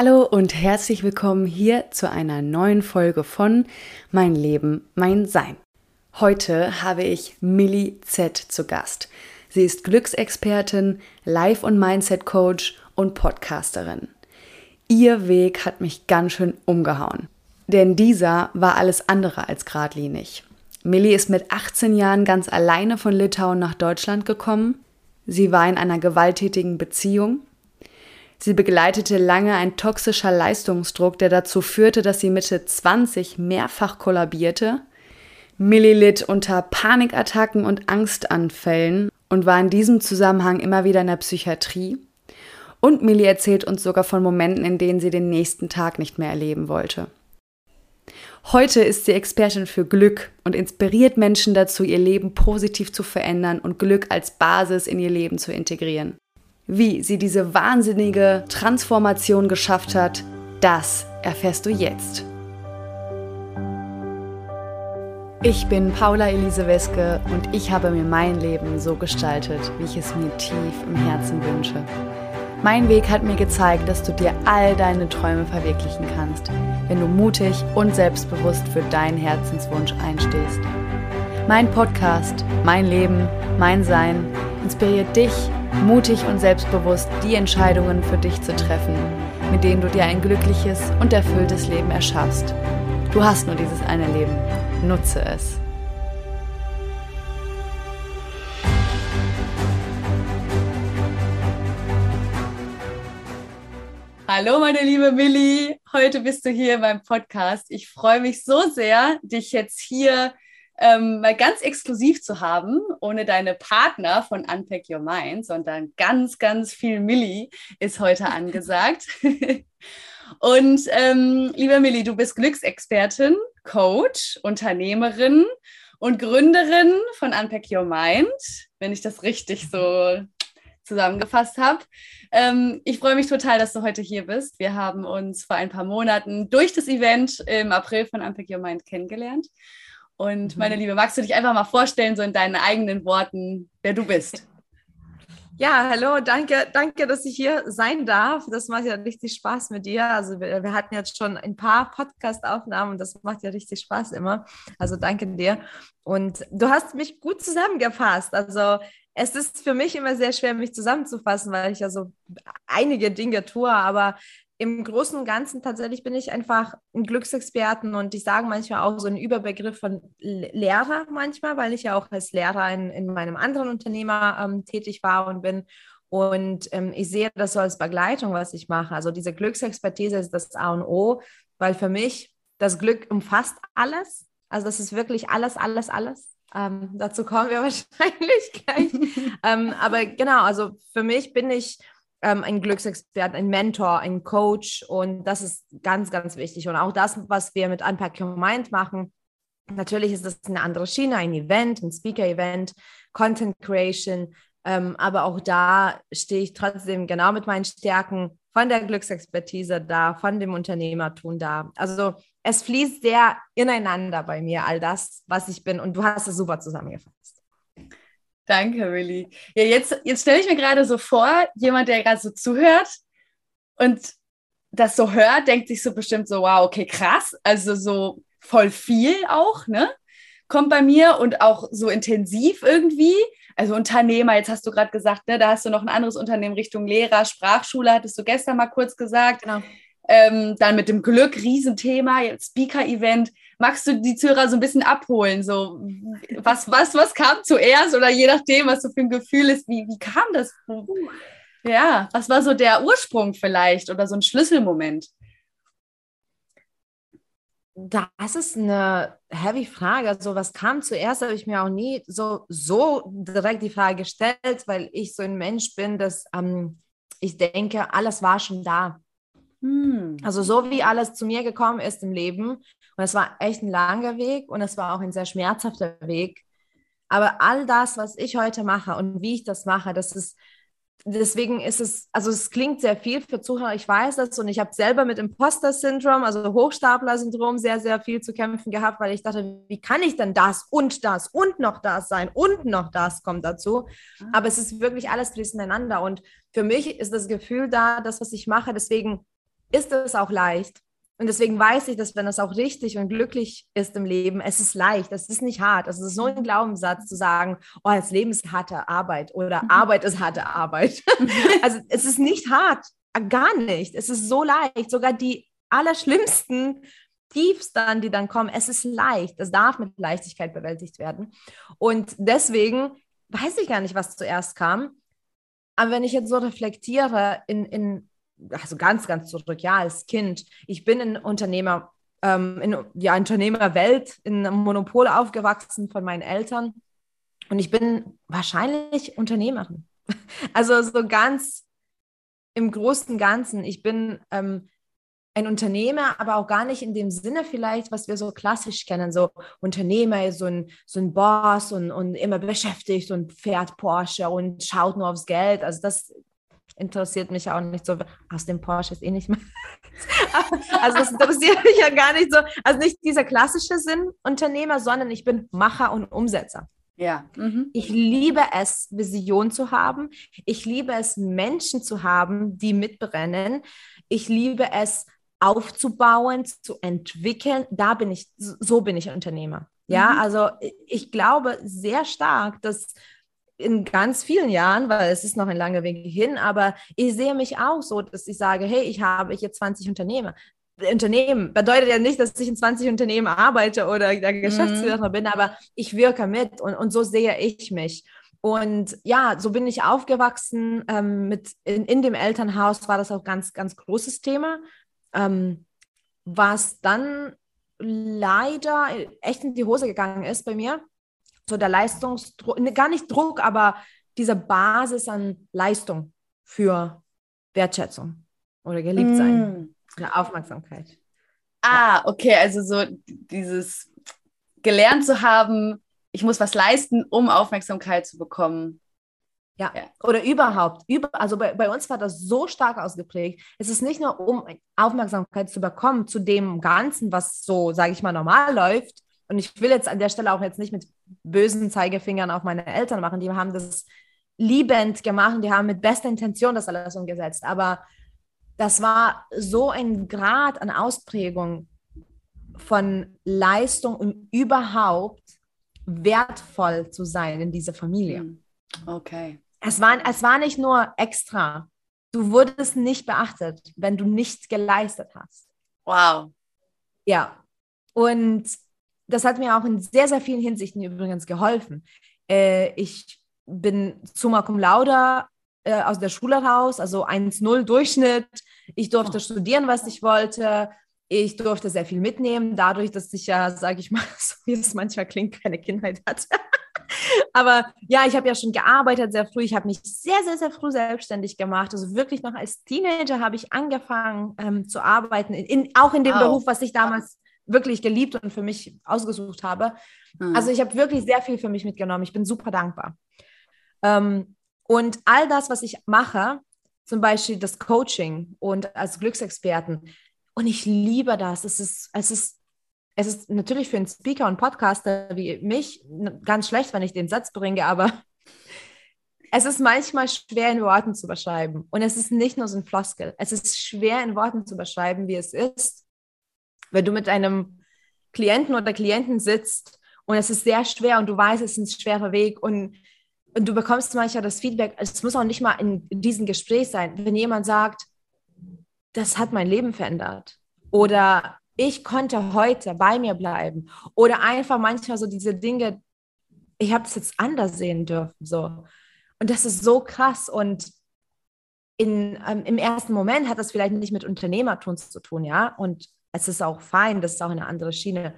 Hallo und herzlich willkommen hier zu einer neuen Folge von Mein Leben, mein Sein. Heute habe ich Millie Z zu Gast. Sie ist Glücksexpertin, Life- und Mindset-Coach und Podcasterin. Ihr Weg hat mich ganz schön umgehauen. Denn dieser war alles andere als geradlinig. Millie ist mit 18 Jahren ganz alleine von Litauen nach Deutschland gekommen. Sie war in einer gewalttätigen Beziehung Sie begleitete lange ein toxischer Leistungsdruck, der dazu führte, dass sie Mitte 20 mehrfach kollabierte. Millie litt unter Panikattacken und Angstanfällen und war in diesem Zusammenhang immer wieder in der Psychiatrie. Und Millie erzählt uns sogar von Momenten, in denen sie den nächsten Tag nicht mehr erleben wollte. Heute ist sie Expertin für Glück und inspiriert Menschen dazu, ihr Leben positiv zu verändern und Glück als Basis in ihr Leben zu integrieren. Wie sie diese wahnsinnige Transformation geschafft hat, das erfährst du jetzt. Ich bin Paula Elise Weske und ich habe mir mein Leben so gestaltet, wie ich es mir tief im Herzen wünsche. Mein Weg hat mir gezeigt, dass du dir all deine Träume verwirklichen kannst, wenn du mutig und selbstbewusst für deinen Herzenswunsch einstehst. Mein Podcast, mein Leben, mein Sein inspiriert dich, mutig und selbstbewusst die Entscheidungen für dich zu treffen, mit denen du dir ein glückliches und erfülltes Leben erschaffst. Du hast nur dieses eine Leben. Nutze es. Hallo, meine liebe Millie. Heute bist du hier beim Podcast. Ich freue mich so sehr, dich jetzt hier ähm, mal ganz exklusiv zu haben, ohne deine Partner von Unpack Your Mind, sondern ganz, ganz viel Millie ist heute angesagt. Und ähm, liebe Millie, du bist Glücksexpertin, Coach, Unternehmerin und Gründerin von Unpack Your Mind, wenn ich das richtig so zusammengefasst habe. Ähm, ich freue mich total, dass du heute hier bist. Wir haben uns vor ein paar Monaten durch das Event im April von Unpack Your Mind kennengelernt. Und meine mhm. Liebe, magst du dich einfach mal vorstellen, so in deinen eigenen Worten, wer du bist? Ja, hallo, danke, danke, dass ich hier sein darf. Das macht ja richtig Spaß mit dir. Also wir, wir hatten jetzt schon ein paar Podcast-Aufnahmen und das macht ja richtig Spaß immer. Also danke dir. Und du hast mich gut zusammengefasst. Also es ist für mich immer sehr schwer, mich zusammenzufassen, weil ich ja so einige Dinge tue, aber im Großen und Ganzen tatsächlich bin ich einfach ein Glücksexperten und ich sage manchmal auch so einen Überbegriff von Lehrer manchmal, weil ich ja auch als Lehrer in, in meinem anderen Unternehmer ähm, tätig war und bin. Und ähm, ich sehe das so als Begleitung, was ich mache. Also diese Glücksexpertise ist das A und O, weil für mich das Glück umfasst alles. Also das ist wirklich alles, alles, alles. Ähm, dazu kommen wir wahrscheinlich gleich. ähm, aber genau, also für mich bin ich ähm, ein Glücksexperte, ein Mentor, ein Coach und das ist ganz, ganz wichtig. Und auch das, was wir mit Unpack Your Mind machen, natürlich ist das eine andere Schiene, ein Event, ein Speaker-Event, Content Creation, ähm, aber auch da stehe ich trotzdem genau mit meinen Stärken von der Glücksexpertise da, von dem Unternehmertum da. Also es fließt sehr ineinander bei mir, all das, was ich bin. Und du hast es super zusammengefasst. Danke, Willi. Ja, jetzt, jetzt stelle ich mir gerade so vor, jemand, der gerade so zuhört und das so hört, denkt sich so bestimmt so, wow, okay, krass, also so voll viel auch, ne? Kommt bei mir und auch so intensiv irgendwie. Also Unternehmer, jetzt hast du gerade gesagt, ne, da hast du noch ein anderes Unternehmen Richtung Lehrer, Sprachschule, hattest du gestern mal kurz gesagt. Genau. Ähm, dann mit dem Glück, Riesenthema, Speaker-Event. Magst du die Zuhörer so ein bisschen abholen? So, was, was, was kam zuerst oder je nachdem, was so für ein Gefühl ist, wie, wie kam das? Ja, was war so der Ursprung vielleicht oder so ein Schlüsselmoment? Das ist eine heavy Frage. Also, was kam zuerst, habe ich mir auch nie so, so direkt die Frage gestellt, weil ich so ein Mensch bin, dass ähm, ich denke, alles war schon da. Hm. Also so wie alles zu mir gekommen ist im Leben, und es war echt ein langer Weg und es war auch ein sehr schmerzhafter Weg. Aber all das, was ich heute mache und wie ich das mache, das ist, deswegen ist es, also es klingt sehr viel für Zuhörer, ich weiß das und ich habe selber mit Imposter-Syndrom, also Hochstapler-Syndrom, sehr, sehr viel zu kämpfen gehabt, weil ich dachte, wie kann ich denn das und das und noch das sein und noch das kommt dazu. Ah. Aber es ist wirklich alles fließt ineinander und für mich ist das Gefühl da, das, was ich mache, deswegen ist es auch leicht. Und deswegen weiß ich, dass wenn es auch richtig und glücklich ist im Leben, es ist leicht, es ist nicht hart. Also es ist so ein Glaubenssatz zu sagen, oh, das Leben ist harte Arbeit oder mhm. Arbeit ist harte Arbeit. also es ist nicht hart, gar nicht. Es ist so leicht. Sogar die allerschlimmsten Tiefs dann, die dann kommen, es ist leicht. Es darf mit Leichtigkeit bewältigt werden. Und deswegen weiß ich gar nicht, was zuerst kam. Aber wenn ich jetzt so reflektiere in, in also ganz, ganz zurück, ja, als Kind, ich bin in Unternehmer, ähm, in ja, Unternehmerwelt, in einem Monopol aufgewachsen von meinen Eltern. Und ich bin wahrscheinlich Unternehmerin. Also so ganz im Großen und Ganzen. Ich bin ähm, ein Unternehmer, aber auch gar nicht in dem Sinne vielleicht, was wir so klassisch kennen, so Unternehmer, so ein, so ein Boss und, und immer beschäftigt und fährt Porsche und schaut nur aufs Geld. Also das interessiert mich auch nicht so. Aus dem Porsche ist eh nicht mehr. also das interessiert mich ja gar nicht so. Also nicht dieser klassische Sinn Unternehmer, sondern ich bin Macher und Umsetzer. Ja. Mhm. Ich liebe es, Vision zu haben. Ich liebe es, Menschen zu haben, die mitbrennen. Ich liebe es, aufzubauen, zu entwickeln. Da bin ich, so bin ich Unternehmer. Ja, mhm. also ich glaube sehr stark, dass in ganz vielen Jahren, weil es ist noch ein langer Weg hin, aber ich sehe mich auch so, dass ich sage, hey, ich habe hier 20 Unternehmer. Unternehmen bedeutet ja nicht, dass ich in 20 Unternehmen arbeite oder der mhm. Geschäftsführer mhm. bin, aber ich wirke mit und, und so sehe ich mich. Und ja, so bin ich aufgewachsen. Ähm, mit in, in dem Elternhaus war das auch ganz, ganz großes Thema. Ähm, was dann leider echt in die Hose gegangen ist bei mir so der Leistungsdruck, ne, gar nicht Druck, aber diese Basis an Leistung für Wertschätzung oder geliebt sein, mm. Aufmerksamkeit. Ah, okay, also so dieses gelernt zu haben, ich muss was leisten, um Aufmerksamkeit zu bekommen. Ja. ja. Oder überhaupt. Über, also bei, bei uns war das so stark ausgeprägt. Es ist nicht nur, um Aufmerksamkeit zu bekommen zu dem Ganzen, was so, sage ich mal, normal läuft, und ich will jetzt an der Stelle auch jetzt nicht mit bösen Zeigefingern auf meine Eltern machen, die haben das liebend gemacht, die haben mit bester Intention das alles umgesetzt, aber das war so ein Grad an Ausprägung von Leistung und überhaupt wertvoll zu sein in dieser Familie. Hm. Okay. Es war, es war nicht nur extra. Du wurdest nicht beachtet, wenn du nichts geleistet hast. Wow. Ja. Und das hat mir auch in sehr, sehr vielen Hinsichten übrigens geholfen. Äh, ich bin summa cum laude äh, aus der Schule raus, also 1-0 Durchschnitt. Ich durfte oh. studieren, was ich wollte. Ich durfte sehr viel mitnehmen, dadurch, dass ich ja, sage ich mal, so wie es manchmal klingt, keine Kindheit hatte. Aber ja, ich habe ja schon gearbeitet sehr früh. Ich habe mich sehr, sehr, sehr früh selbstständig gemacht. Also wirklich noch als Teenager habe ich angefangen ähm, zu arbeiten, in, in, auch in dem wow. Beruf, was ich damals wirklich geliebt und für mich ausgesucht habe. Mhm. Also ich habe wirklich sehr viel für mich mitgenommen. Ich bin super dankbar. Ähm, und all das, was ich mache, zum Beispiel das Coaching und als Glücksexperten, und ich liebe das. Es ist, es ist, es ist natürlich für einen Speaker und Podcaster wie mich ganz schlecht, wenn ich den Satz bringe, aber es ist manchmal schwer in Worten zu beschreiben. Und es ist nicht nur so ein Floskel. Es ist schwer in Worten zu beschreiben, wie es ist, wenn du mit einem Klienten oder Klienten sitzt und es ist sehr schwer und du weißt, es ist ein schwerer Weg und, und du bekommst manchmal das Feedback, es muss auch nicht mal in, diesem Gespräch sein, wenn jemand sagt, das hat mein Leben verändert oder ich konnte heute bei mir bleiben oder einfach manchmal so diese Dinge, ich habe es jetzt anders sehen dürfen, so. Und das ist so krass und in, ähm, im ersten Moment hat das vielleicht nicht mit Unternehmertum zu tun, ja, und es ist auch fein, das ist auch eine andere Schiene.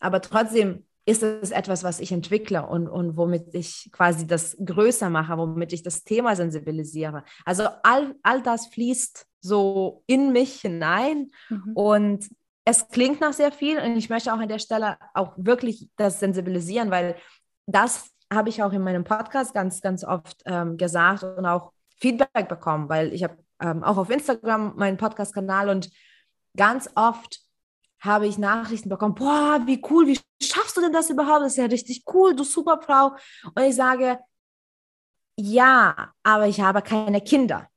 Aber trotzdem ist es etwas, was ich entwickle und, und womit ich quasi das größer mache, womit ich das Thema sensibilisiere. Also all, all das fließt so in mich hinein mhm. und es klingt nach sehr viel und ich möchte auch an der Stelle auch wirklich das sensibilisieren, weil das habe ich auch in meinem Podcast ganz, ganz oft ähm, gesagt und auch Feedback bekommen, weil ich habe ähm, auch auf Instagram meinen Podcast-Kanal und ganz oft habe ich Nachrichten bekommen, boah, wie cool, wie schaffst du denn das überhaupt? Das ist ja richtig cool, du Superfrau. Und ich sage, ja, aber ich habe keine Kinder.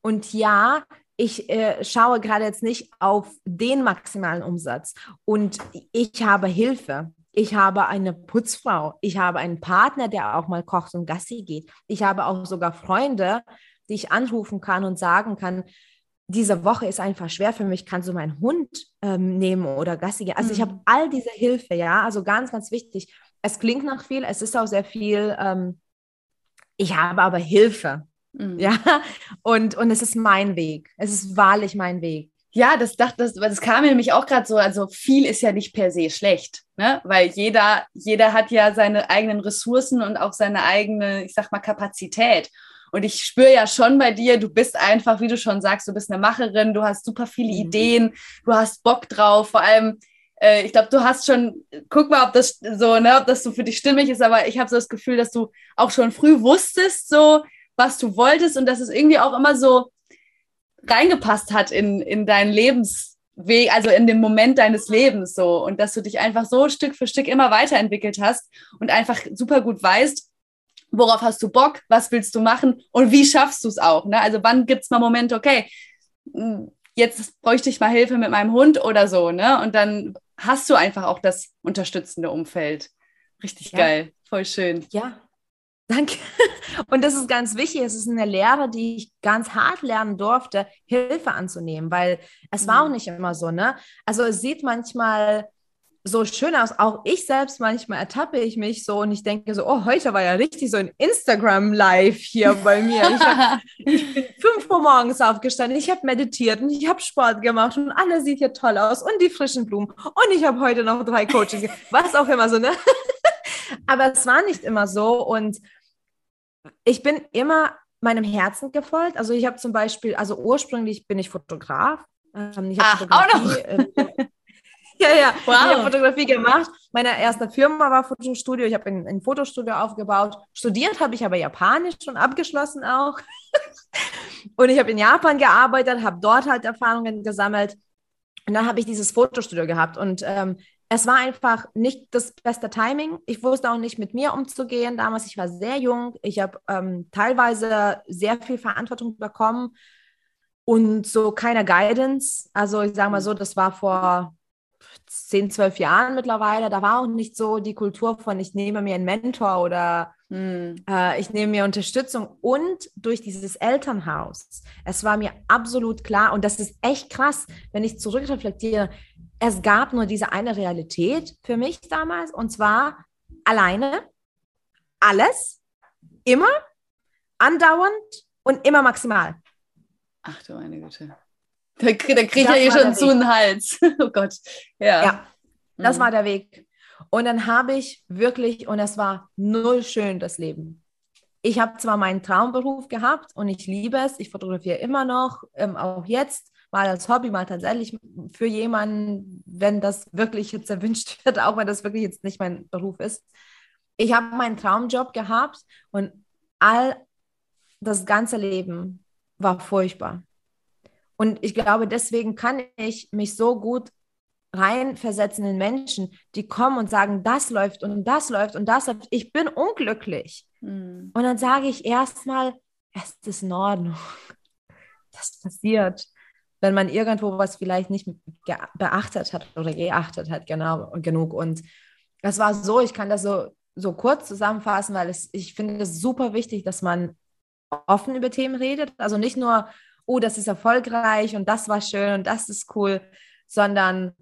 Und ja, ich äh, schaue gerade jetzt nicht auf den maximalen Umsatz und ich habe Hilfe. Ich habe eine Putzfrau. Ich habe einen Partner, der auch mal kocht und Gassi geht. Ich habe auch sogar Freunde, die ich anrufen kann und sagen kann, diese Woche ist einfach schwer für mich, kannst du meinen Hund ähm, nehmen oder Gassi gehen. Also mhm. ich habe all diese Hilfe, ja, also ganz, ganz wichtig. Es klingt nach viel, es ist auch sehr viel. Ähm, ich habe aber Hilfe, mhm. ja, und, und es ist mein Weg. Es ist wahrlich mein Weg. Ja, das, das, das, das kam mir nämlich auch gerade so, also viel ist ja nicht per se schlecht, ne? weil jeder, jeder hat ja seine eigenen Ressourcen und auch seine eigene, ich sag mal, Kapazität. Und ich spüre ja schon bei dir, du bist einfach, wie du schon sagst, du bist eine Macherin, du hast super viele mhm. Ideen, du hast Bock drauf. Vor allem, äh, ich glaube, du hast schon, guck mal, ob das so, ne, ob das so für dich stimmig ist, aber ich habe so das Gefühl, dass du auch schon früh wusstest, so, was du wolltest und dass es irgendwie auch immer so reingepasst hat in, in deinen Lebensweg, also in den Moment deines Lebens so. Und dass du dich einfach so Stück für Stück immer weiterentwickelt hast und einfach super gut weißt, worauf hast du Bock, was willst du machen und wie schaffst du es auch. Ne? Also wann gibt es mal Momente, okay, hm, jetzt bräuchte ich mal Hilfe mit meinem Hund oder so, ne? Und dann hast du einfach auch das unterstützende Umfeld. Richtig ja. geil, voll schön. Ja, Danke. Und das ist ganz wichtig. Es ist eine Lehre, die ich ganz hart lernen durfte, Hilfe anzunehmen, weil es war auch mhm. nicht immer so, ne? Also es sieht manchmal so schön aus. Auch ich selbst manchmal ertappe ich mich so und ich denke so, oh, heute war ja richtig so ein Instagram-Live hier bei mir. Ich, hab, ich bin fünf Uhr morgens aufgestanden, ich habe meditiert und ich habe Sport gemacht und alles sieht hier toll aus und die frischen Blumen und ich habe heute noch drei Coachings, was auch immer so, ne? Aber es war nicht immer so und ich bin immer meinem Herzen gefolgt. Also ich habe zum Beispiel, also ursprünglich bin ich Fotograf. Ähm, ich Ach, auch noch? Äh, ja, ja. Wow. Ich habe Fotografie gemacht. Meine erste Firma war Fotostudio. Ich habe ein, ein Fotostudio aufgebaut. Studiert habe ich aber Japanisch schon abgeschlossen auch. und ich habe in Japan gearbeitet, habe dort halt Erfahrungen gesammelt. Und dann habe ich dieses Fotostudio gehabt. Und ähm, es war einfach nicht das beste Timing. Ich wusste auch nicht, mit mir umzugehen. Damals, ich war sehr jung. Ich habe ähm, teilweise sehr viel Verantwortung bekommen und so keine Guidance. Also ich sage mal so, das war vor 10, 12 Jahren mittlerweile, da war auch nicht so die Kultur von, ich nehme mir einen Mentor oder hm. äh, ich nehme mir Unterstützung. Und durch dieses Elternhaus, es war mir absolut klar, und das ist echt krass, wenn ich zurückreflektiere, es gab nur diese eine Realität für mich damals, und zwar alleine, alles, immer, andauernd. Und immer maximal. Ach du meine Güte. Da, da kriegt er hier schon zu den Hals. oh Gott. Ja. ja das mhm. war der Weg. Und dann habe ich wirklich, und es war null schön, das Leben. Ich habe zwar meinen Traumberuf gehabt und ich liebe es, ich fotografiere immer noch, ähm, auch jetzt, mal als Hobby, mal tatsächlich für jemanden, wenn das wirklich jetzt erwünscht wird, auch wenn das wirklich jetzt nicht mein Beruf ist. Ich habe meinen Traumjob gehabt und all das ganze Leben war furchtbar. Und ich glaube, deswegen kann ich mich so gut reinversetzen in Menschen, die kommen und sagen, das läuft und das läuft und das läuft. Ich bin unglücklich. Mhm. Und dann sage ich erstmal, es ist in Ordnung. Das passiert, wenn man irgendwo was vielleicht nicht beachtet hat oder geachtet hat, genau genug. Und es war so, ich kann das so, so kurz zusammenfassen, weil es, ich finde es super wichtig, dass man offen über Themen redet. Also nicht nur, oh, das ist erfolgreich und das war schön und das ist cool, sondern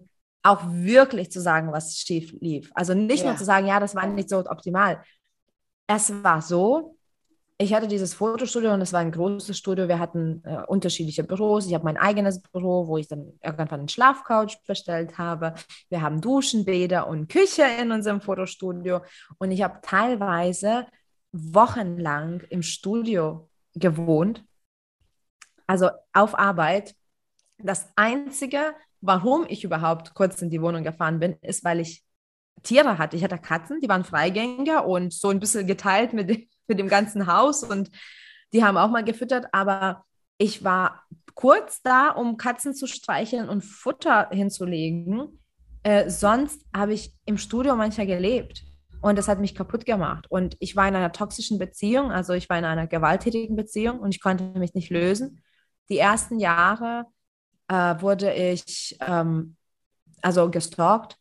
auch wirklich zu sagen, was schief lief. Also nicht ja. nur zu sagen, ja, das war nicht so optimal. Es war so, ich hatte dieses Fotostudio und es war ein großes Studio. Wir hatten äh, unterschiedliche Büros. Ich habe mein eigenes Büro, wo ich dann irgendwann einen Schlafcouch bestellt habe. Wir haben Duschen, Bäder und Küche in unserem Fotostudio. Und ich habe teilweise wochenlang im Studio gewohnt also auf Arbeit. Das Einzige, warum ich überhaupt kurz in die Wohnung gefahren bin, ist, weil ich Tiere hatte. Ich hatte Katzen, die waren Freigänger und so ein bisschen geteilt mit, mit dem ganzen Haus und die haben auch mal gefüttert, aber ich war kurz da, um Katzen zu streicheln und Futter hinzulegen. Äh, sonst habe ich im Studio manchmal gelebt und das hat mich kaputt gemacht. Und ich war in einer toxischen Beziehung, also ich war in einer gewalttätigen Beziehung und ich konnte mich nicht lösen die ersten Jahre äh, wurde ich ähm, also gestalkt,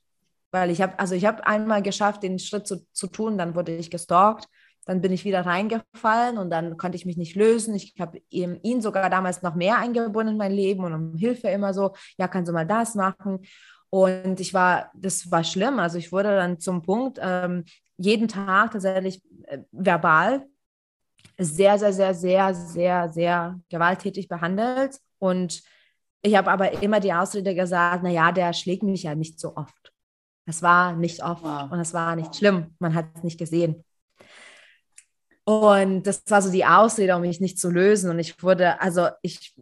weil ich habe, also ich habe einmal geschafft, den Schritt zu, zu tun, dann wurde ich gestalkt, dann bin ich wieder reingefallen und dann konnte ich mich nicht lösen. Ich habe ihn sogar damals noch mehr eingebunden in mein Leben und um Hilfe immer so, ja, kannst du mal das machen? Und ich war, das war schlimm. Also ich wurde dann zum Punkt, ähm, jeden Tag tatsächlich äh, verbal sehr, sehr, sehr, sehr, sehr, sehr gewalttätig behandelt. Und ich habe aber immer die Ausrede gesagt, naja, der schlägt mich ja nicht so oft. Es war nicht oft wow. und es war nicht schlimm. Man hat es nicht gesehen. Und das war so die Ausrede, um mich nicht zu lösen. Und ich wurde, also ich,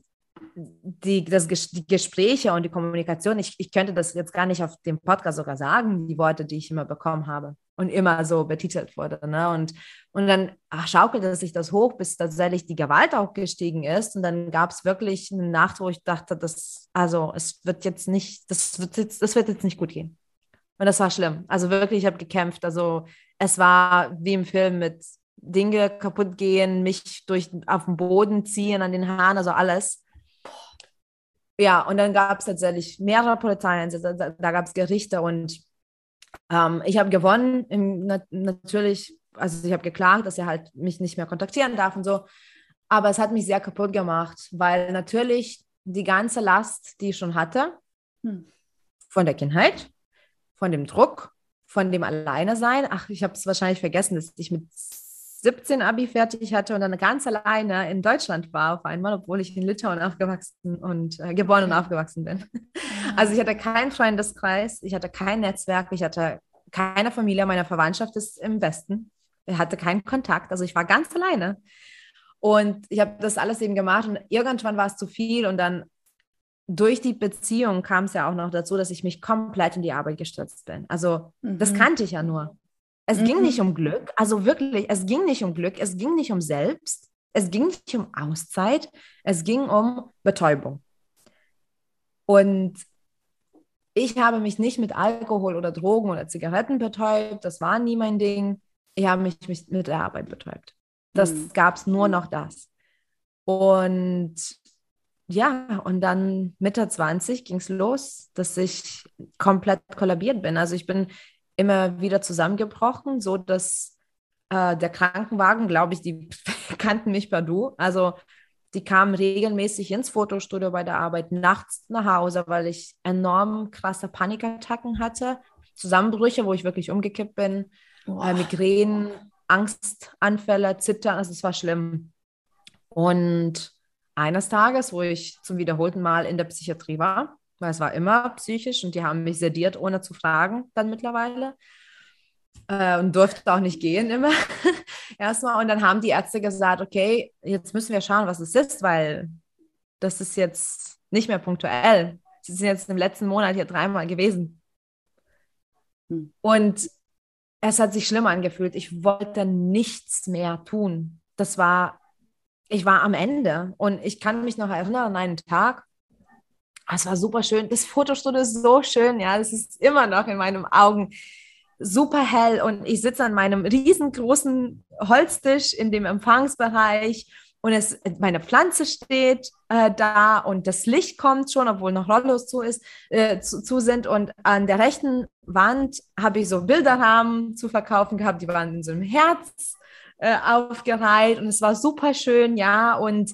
die, das, die Gespräche und die Kommunikation, ich, ich könnte das jetzt gar nicht auf dem Podcast sogar sagen, die Worte, die ich immer bekommen habe und immer so betitelt wurde. Ne? Und, und dann schaukelte sich das hoch, bis tatsächlich die Gewalt auch gestiegen ist. Und dann gab es wirklich eine Nacht, wo ich dachte, das, also es wird jetzt nicht, das wird jetzt, das wird jetzt nicht gut gehen. Und das war schlimm. Also wirklich, ich habe gekämpft. Also es war wie im Film mit Dinge kaputt gehen, mich durch auf den Boden ziehen, an den Haaren, also alles. Ja, und dann gab es tatsächlich mehrere Polizeieinsätze, da, da gab es Gerichte und ähm, ich habe gewonnen, im, na, natürlich, also ich habe geklagt, dass er halt mich nicht mehr kontaktieren darf und so. Aber es hat mich sehr kaputt gemacht, weil natürlich die ganze Last, die ich schon hatte, hm. von der Kindheit, von dem Druck, von dem Alleine sein. Ach, ich habe es wahrscheinlich vergessen, dass ich mit 17 Abi fertig hatte und dann ganz alleine in Deutschland war auf einmal, obwohl ich in Litauen aufgewachsen und äh, geboren und aufgewachsen bin. Also ich hatte keinen Freundeskreis, ich hatte kein Netzwerk, ich hatte keine Familie, meine Verwandtschaft ist im Westen. Ich hatte keinen Kontakt, also ich war ganz alleine. Und ich habe das alles eben gemacht und irgendwann war es zu viel und dann durch die Beziehung kam es ja auch noch dazu, dass ich mich komplett in die Arbeit gestürzt bin. Also mhm. das kannte ich ja nur. Es mhm. ging nicht um Glück, also wirklich, es ging nicht um Glück, es ging nicht um Selbst, es ging nicht um Auszeit, es ging um Betäubung. Und ich habe mich nicht mit Alkohol oder Drogen oder Zigaretten betäubt, das war nie mein Ding. Ich habe mich, mit der Arbeit betäubt. Das mhm. gab es nur noch das. Und ja, und dann Mitte 20 ging es los, dass ich komplett kollabiert bin. Also ich bin immer wieder zusammengebrochen, so dass äh, der Krankenwagen, glaube ich, die kannten mich per Du. Also die kamen regelmäßig ins Fotostudio bei der Arbeit, nachts nach Hause, weil ich enorm krasse Panikattacken hatte, Zusammenbrüche, wo ich wirklich umgekippt bin, äh, Migränen, Angstanfälle, Zittern, also es war schlimm. Und eines Tages, wo ich zum wiederholten Mal in der Psychiatrie war, weil es war immer psychisch und die haben mich sediert, ohne zu fragen, dann mittlerweile. Äh, und durfte auch nicht gehen immer erstmal. Und dann haben die Ärzte gesagt, okay, jetzt müssen wir schauen, was es ist, weil das ist jetzt nicht mehr punktuell. Sie sind jetzt im letzten Monat hier dreimal gewesen. Hm. Und es hat sich schlimm angefühlt. Ich wollte nichts mehr tun. Das war, ich war am Ende. Und ich kann mich noch erinnern an einen Tag, Ah, es war super schön. Das Fotostudio ist so schön, ja. Es ist immer noch in meinen Augen super hell und ich sitze an meinem riesengroßen Holztisch in dem Empfangsbereich und es, meine Pflanze steht äh, da und das Licht kommt schon, obwohl noch Rollos zu, ist, äh, zu, zu, sind. Und an der rechten Wand habe ich so Bilderrahmen zu verkaufen gehabt, die waren in so einem Herz äh, aufgereiht und es war super schön, ja. Und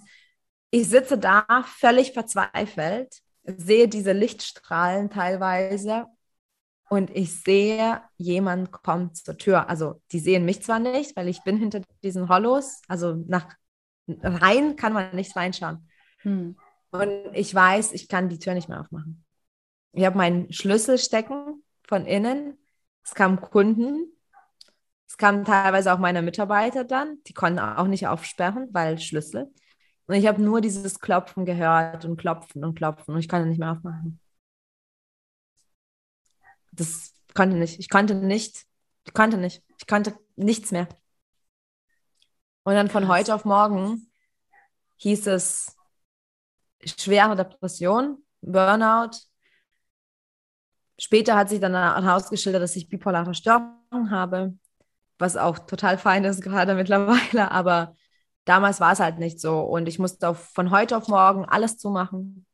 ich sitze da völlig verzweifelt sehe diese Lichtstrahlen teilweise und ich sehe, jemand kommt zur Tür. Also die sehen mich zwar nicht, weil ich bin hinter diesen Hollows, also nach rein kann man nicht reinschauen. Hm. Und ich weiß, ich kann die Tür nicht mehr aufmachen. Ich habe meinen Schlüssel stecken von innen. Es kamen Kunden. Es kamen teilweise auch meine Mitarbeiter dann. Die konnten auch nicht aufsperren, weil Schlüssel. Und ich habe nur dieses Klopfen gehört und Klopfen und Klopfen und ich konnte nicht mehr aufmachen. Das konnte nicht. Ich konnte nicht. Ich konnte nicht. Ich konnte nichts mehr. Und dann von heute auf morgen hieß es schwere Depression, Burnout. Später hat sich dann herausgeschildert, dass ich bipolare Störungen habe, was auch total fein ist gerade mittlerweile, aber damals war es halt nicht so. Und ich musste auf, von heute auf morgen alles zumachen.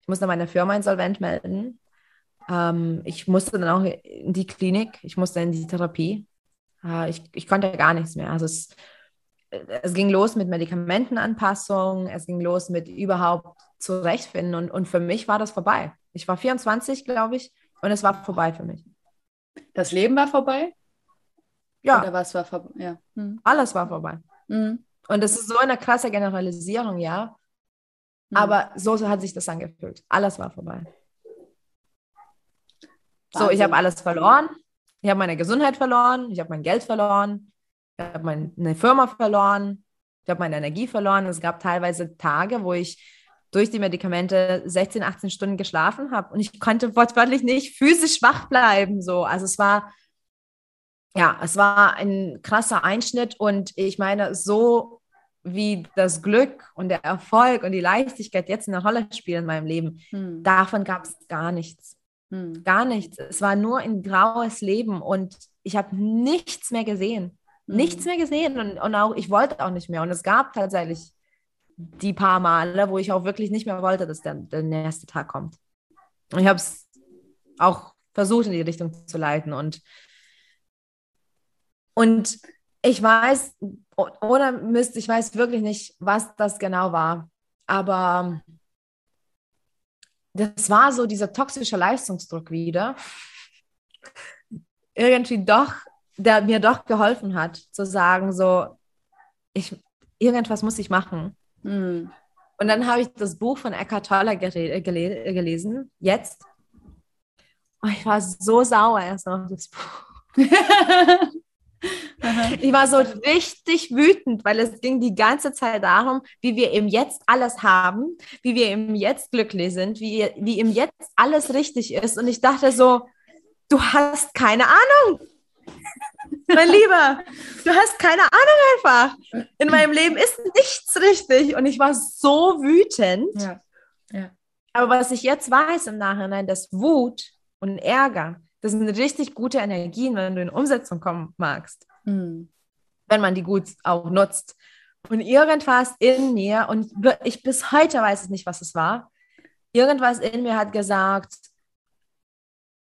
Ich musste meine Firma insolvent melden. Ähm, ich musste dann auch in die Klinik, ich musste in die Therapie. Äh, ich, ich konnte gar nichts mehr. Also es, es ging los mit Medikamentenanpassung, es ging los mit überhaupt zurechtfinden und, und für mich war das vorbei. Ich war 24, glaube ich, und es war vorbei für mich. Das Leben war vorbei? Ja. Oder was war vorbei? Ja. Hm. Alles war vorbei. Hm. Und das ist so eine krasse Generalisierung, ja. Hm. Aber so hat sich das angefühlt. Alles war vorbei. Wahnsinn. So, ich habe alles verloren. Ich habe meine Gesundheit verloren. Ich habe mein Geld verloren. Ich habe meine Firma verloren. Ich habe meine Energie verloren. Es gab teilweise Tage, wo ich durch die Medikamente 16, 18 Stunden geschlafen habe und ich konnte wortwörtlich nicht physisch wach bleiben. So. Also es war, ja, es war ein krasser Einschnitt und ich meine, so wie das Glück und der Erfolg und die Leichtigkeit jetzt eine Rolle spielen in meinem Leben, hm. davon gab es gar nichts. Hm. Gar nichts. Es war nur ein graues Leben und ich habe nichts mehr gesehen. Hm. Nichts mehr gesehen und, und auch ich wollte auch nicht mehr. Und es gab tatsächlich die paar Male, wo ich auch wirklich nicht mehr wollte, dass der, der nächste Tag kommt. Und ich habe es auch versucht, in die Richtung zu leiten. Und, und ich weiß, ohne Mist, ich weiß wirklich nicht, was das genau war. Aber das war so dieser toxische Leistungsdruck wieder. Irgendwie doch, der mir doch geholfen hat, zu sagen, so, ich, irgendwas muss ich machen. Mhm. Und dann habe ich das Buch von Eckhart Tolle gele gele gelesen, jetzt. Und ich war so sauer erst auf das Buch. ich war so richtig wütend, weil es ging die ganze Zeit darum, wie wir im Jetzt alles haben, wie wir im Jetzt glücklich sind, wie, wie im Jetzt alles richtig ist. Und ich dachte so, du hast keine Ahnung mein Lieber, du hast keine Ahnung einfach. In meinem Leben ist nichts richtig. Und ich war so wütend. Ja. Ja. Aber was ich jetzt weiß im Nachhinein, dass Wut und Ärger, das sind richtig gute Energien, wenn du in Umsetzung kommen magst. Mhm. Wenn man die gut auch nutzt. Und irgendwas in mir, und ich bis heute weiß es nicht, was es war, irgendwas in mir hat gesagt,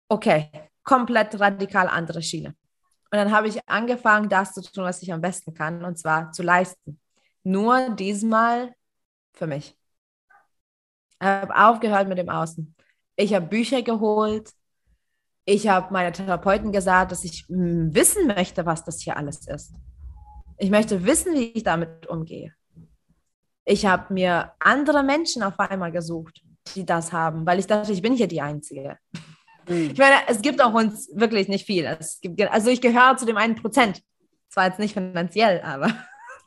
okay, komplett radikal andere Schiene. Und dann habe ich angefangen, das zu tun, was ich am besten kann, und zwar zu leisten. Nur diesmal für mich. Ich habe aufgehört mit dem Außen. Ich habe Bücher geholt. Ich habe meiner Therapeuten gesagt, dass ich hm, wissen möchte, was das hier alles ist. Ich möchte wissen, wie ich damit umgehe. Ich habe mir andere Menschen auf einmal gesucht, die das haben, weil ich dachte, ich bin hier die Einzige. Ich meine, es gibt auch uns wirklich nicht viel. Gibt, also ich gehöre zu dem einen Prozent. Zwar jetzt nicht finanziell, aber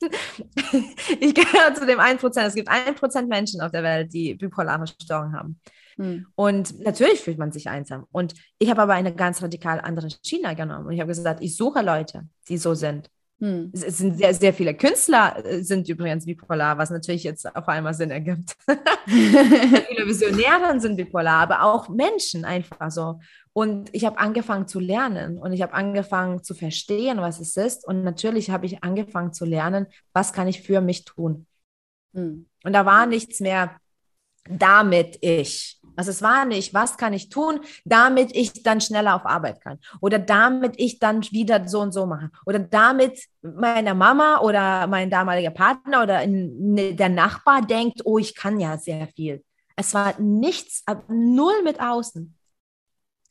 ich gehöre zu dem einen Prozent. Es gibt ein Prozent Menschen auf der Welt, die bipolare Störungen haben. Mhm. Und natürlich fühlt man sich einsam. Und ich habe aber eine ganz radikal andere Schiene genommen. Und ich habe gesagt, ich suche Leute, die so sind. Hm. Es sind sehr, sehr viele Künstler äh, sind übrigens bipolar, was natürlich jetzt auf einmal Sinn ergibt. viele Visionäre sind bipolar, aber auch Menschen einfach so. Und ich habe angefangen zu lernen und ich habe angefangen zu verstehen, was es ist. Und natürlich habe ich angefangen zu lernen, was kann ich für mich tun. Hm. Und da war nichts mehr, damit ich. Also es war nicht, was kann ich tun, damit ich dann schneller auf Arbeit kann oder damit ich dann wieder so und so mache oder damit meine Mama oder mein damaliger Partner oder ne, der Nachbar denkt, oh, ich kann ja sehr viel. Es war nichts, null mit außen.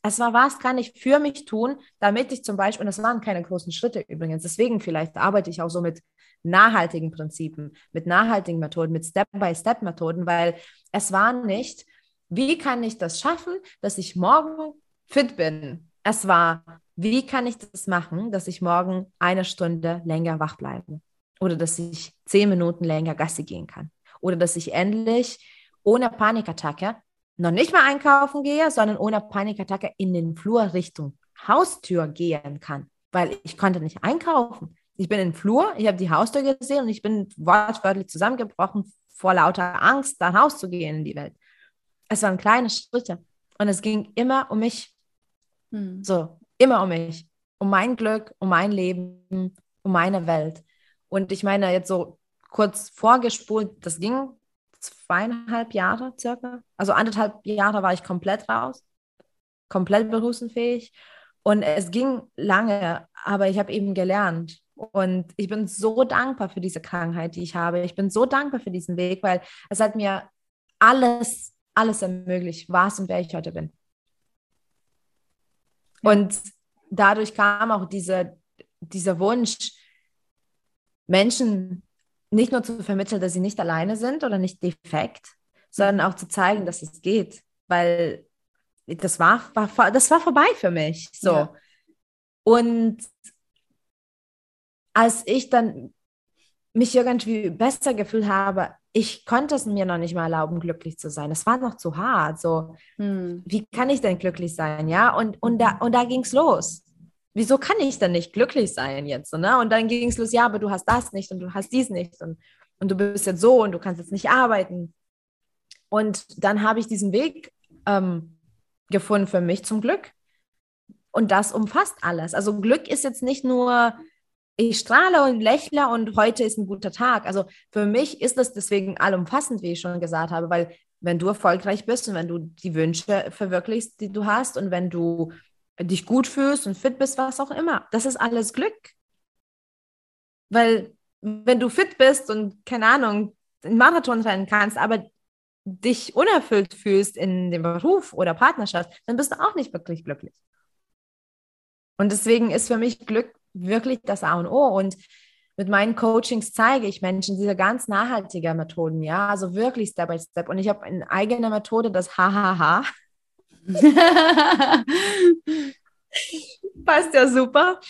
Es war, was kann ich für mich tun, damit ich zum Beispiel, und das waren keine großen Schritte übrigens, deswegen vielleicht arbeite ich auch so mit nachhaltigen Prinzipien, mit nachhaltigen Methoden, mit Step-by-Step-Methoden, weil es war nicht, wie kann ich das schaffen, dass ich morgen fit bin? Es war, wie kann ich das machen, dass ich morgen eine Stunde länger wach bleibe? Oder dass ich zehn Minuten länger Gassi gehen kann? Oder dass ich endlich ohne Panikattacke noch nicht mal einkaufen gehe, sondern ohne Panikattacke in den Flur Richtung Haustür gehen kann, weil ich konnte nicht einkaufen. Ich bin in den Flur, ich habe die Haustür gesehen und ich bin wortwörtlich zusammengebrochen vor lauter Angst, da rauszugehen in die Welt. Es waren kleine Schritte und es ging immer um mich. Hm. So, immer um mich. Um mein Glück, um mein Leben, um meine Welt. Und ich meine jetzt so kurz vorgespult, das ging zweieinhalb Jahre circa. Also anderthalb Jahre war ich komplett raus, komplett berufsunfähig. Und es ging lange, aber ich habe eben gelernt. Und ich bin so dankbar für diese Krankheit, die ich habe. Ich bin so dankbar für diesen Weg, weil es hat mir alles, alles ermöglicht, was und wer ich heute bin. Und dadurch kam auch diese, dieser Wunsch, Menschen nicht nur zu vermitteln, dass sie nicht alleine sind oder nicht defekt, sondern auch zu zeigen, dass es geht. Weil das war, war das war vorbei für mich. So. Ja. Und als ich dann mich irgendwie besser gefühlt habe, ich konnte es mir noch nicht mal erlauben, glücklich zu sein. Es war noch zu hart. So, hm. wie kann ich denn glücklich sein? Ja, und, und da, und da ging es los. Wieso kann ich denn nicht glücklich sein jetzt? Ne? Und dann ging es los, ja, aber du hast das nicht und du hast dies nicht und, und du bist jetzt so und du kannst jetzt nicht arbeiten. Und dann habe ich diesen Weg ähm, gefunden für mich zum Glück. Und das umfasst alles. Also Glück ist jetzt nicht nur, ich strahle und lächle und heute ist ein guter Tag. Also für mich ist das deswegen allumfassend, wie ich schon gesagt habe, weil wenn du erfolgreich bist und wenn du die Wünsche verwirklichst, die du hast und wenn du dich gut fühlst und fit bist, was auch immer, das ist alles Glück. Weil wenn du fit bist und keine Ahnung, einen Marathon rennen kannst, aber dich unerfüllt fühlst in dem Beruf oder Partnerschaft, dann bist du auch nicht wirklich glücklich. Und deswegen ist für mich Glück wirklich das A und O. Und mit meinen Coachings zeige ich Menschen diese ganz nachhaltige Methoden, ja, also wirklich Step by Step. Und ich habe eine eigene Methode, das HHH. Passt ja super.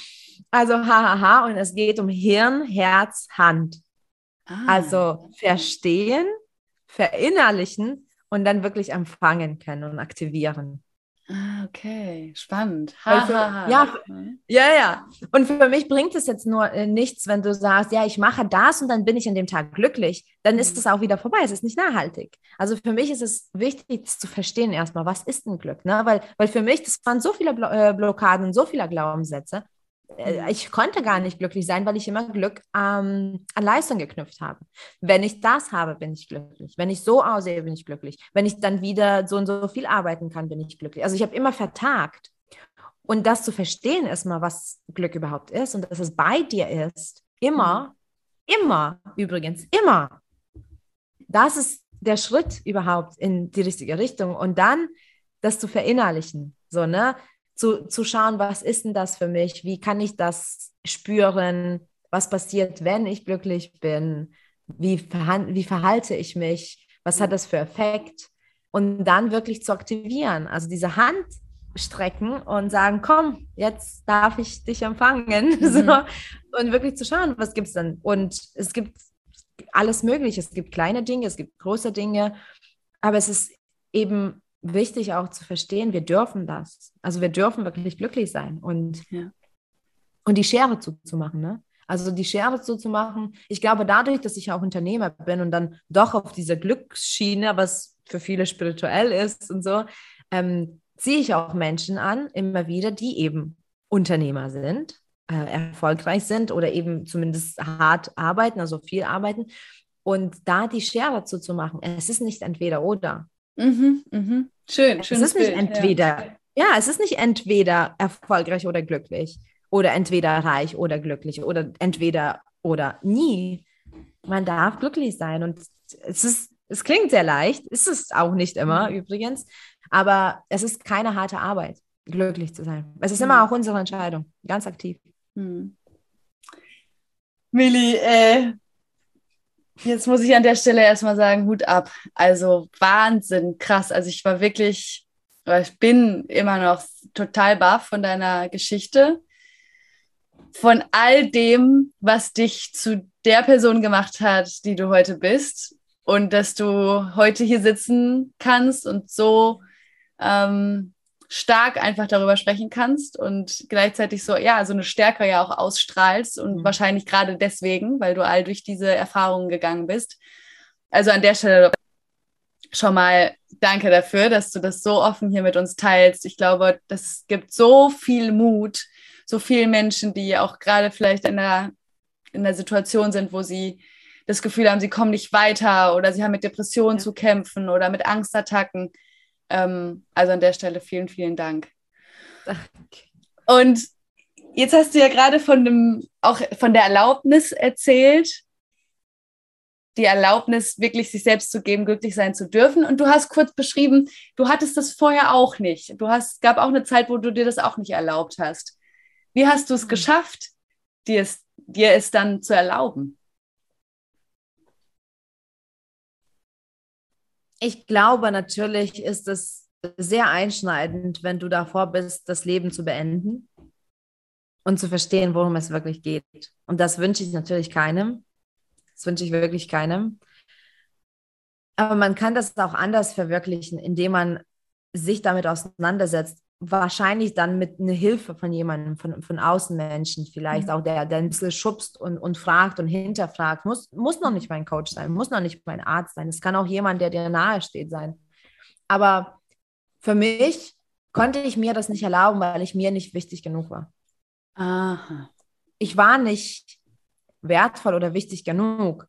Also HHH und es geht um Hirn, Herz, Hand. Ah. Also verstehen, verinnerlichen und dann wirklich empfangen können und aktivieren. Ah, okay, spannend. Ha, für, ha, ha. Ja, ja, ja. Und für mich bringt es jetzt nur äh, nichts, wenn du sagst, ja, ich mache das und dann bin ich an dem Tag glücklich. Dann ist mhm. es auch wieder vorbei. Es ist nicht nachhaltig. Also für mich ist es wichtig zu verstehen erstmal, was ist ein Glück? Ne? Weil, weil für mich, das waren so viele äh, Blockaden und so viele Glaubenssätze. Äh, ich konnte gar nicht glücklich sein, weil ich immer Glück ähm, an Leistung geknüpft habe. Wenn ich das habe, bin ich glücklich. Wenn ich so aussehe, bin ich glücklich. Wenn ich dann wieder so und so viel arbeiten kann, bin ich glücklich. Also ich habe immer vertagt. Und das zu verstehen erstmal, was Glück überhaupt ist und dass es bei dir ist, immer, mhm. immer, übrigens, immer. Das ist der Schritt überhaupt in die richtige Richtung. Und dann das zu verinnerlichen. So, ne? Zu, zu schauen, was ist denn das für mich? Wie kann ich das spüren? Was passiert, wenn ich glücklich bin? Wie, wie verhalte ich mich? Was hat das für Effekt? Und dann wirklich zu aktivieren. Also diese Hand strecken und sagen, komm, jetzt darf ich dich empfangen. Mhm. So. Und wirklich zu schauen, was gibt es denn? Und es gibt alles Mögliche. Es gibt kleine Dinge, es gibt große Dinge. Aber es ist eben wichtig auch zu verstehen, wir dürfen das. Also wir dürfen wirklich glücklich sein und, ja. und die Schere zuzumachen. Ne? Also die Schere zuzumachen. Ich glaube, dadurch, dass ich auch Unternehmer bin und dann doch auf dieser Glücksschiene, was für viele spirituell ist und so, ähm, ziehe ich auch Menschen an, immer wieder, die eben Unternehmer sind, äh, erfolgreich sind oder eben zumindest hart arbeiten, also viel arbeiten. Und da die Schere dazu zu machen, es ist nicht entweder oder. Mhm, mhm. Schön, schön. Es ist nicht Bild, entweder, ja. ja, es ist nicht entweder erfolgreich oder glücklich oder entweder reich oder glücklich oder entweder oder nie. Man darf glücklich sein und es ist, es klingt sehr leicht, ist es auch nicht immer mhm. übrigens, aber es ist keine harte Arbeit, glücklich zu sein. Es ist mhm. immer auch unsere Entscheidung, ganz aktiv. Mhm. Milli, äh, Jetzt muss ich an der Stelle erstmal sagen, Hut ab. Also Wahnsinn, krass. Also ich war wirklich, ich bin immer noch total baff von deiner Geschichte, von all dem, was dich zu der Person gemacht hat, die du heute bist und dass du heute hier sitzen kannst und so ähm, stark einfach darüber sprechen kannst und gleichzeitig so, ja, so eine Stärke ja auch ausstrahlst und mhm. wahrscheinlich gerade deswegen, weil du all durch diese Erfahrungen gegangen bist. Also an der Stelle schon mal danke dafür, dass du das so offen hier mit uns teilst. Ich glaube, das gibt so viel Mut, so viele Menschen, die auch gerade vielleicht in einer, in einer Situation sind, wo sie das Gefühl haben, sie kommen nicht weiter oder sie haben mit Depressionen ja. zu kämpfen oder mit Angstattacken. Ähm, also an der Stelle vielen, vielen Dank. Danke. Und jetzt hast du ja gerade von dem, auch von der Erlaubnis erzählt, die Erlaubnis, wirklich sich selbst zu geben, glücklich sein zu dürfen. Und du hast kurz beschrieben, du hattest das vorher auch nicht. Du hast, gab auch eine Zeit, wo du dir das auch nicht erlaubt hast. Wie hast du es mhm. geschafft, dir es, dir es dann zu erlauben? Ich glaube, natürlich ist es sehr einschneidend, wenn du davor bist, das Leben zu beenden und zu verstehen, worum es wirklich geht. Und das wünsche ich natürlich keinem. Das wünsche ich wirklich keinem. Aber man kann das auch anders verwirklichen, indem man sich damit auseinandersetzt. Wahrscheinlich dann mit einer Hilfe von jemandem, von, von Außenmenschen, vielleicht mhm. auch, der, der ein bisschen schubst und, und fragt und hinterfragt. Muss, muss noch nicht mein Coach sein, muss noch nicht mein Arzt sein. Es kann auch jemand, der dir nahe steht, sein. Aber für mich konnte ich mir das nicht erlauben, weil ich mir nicht wichtig genug war. Aha. Ich war nicht wertvoll oder wichtig genug.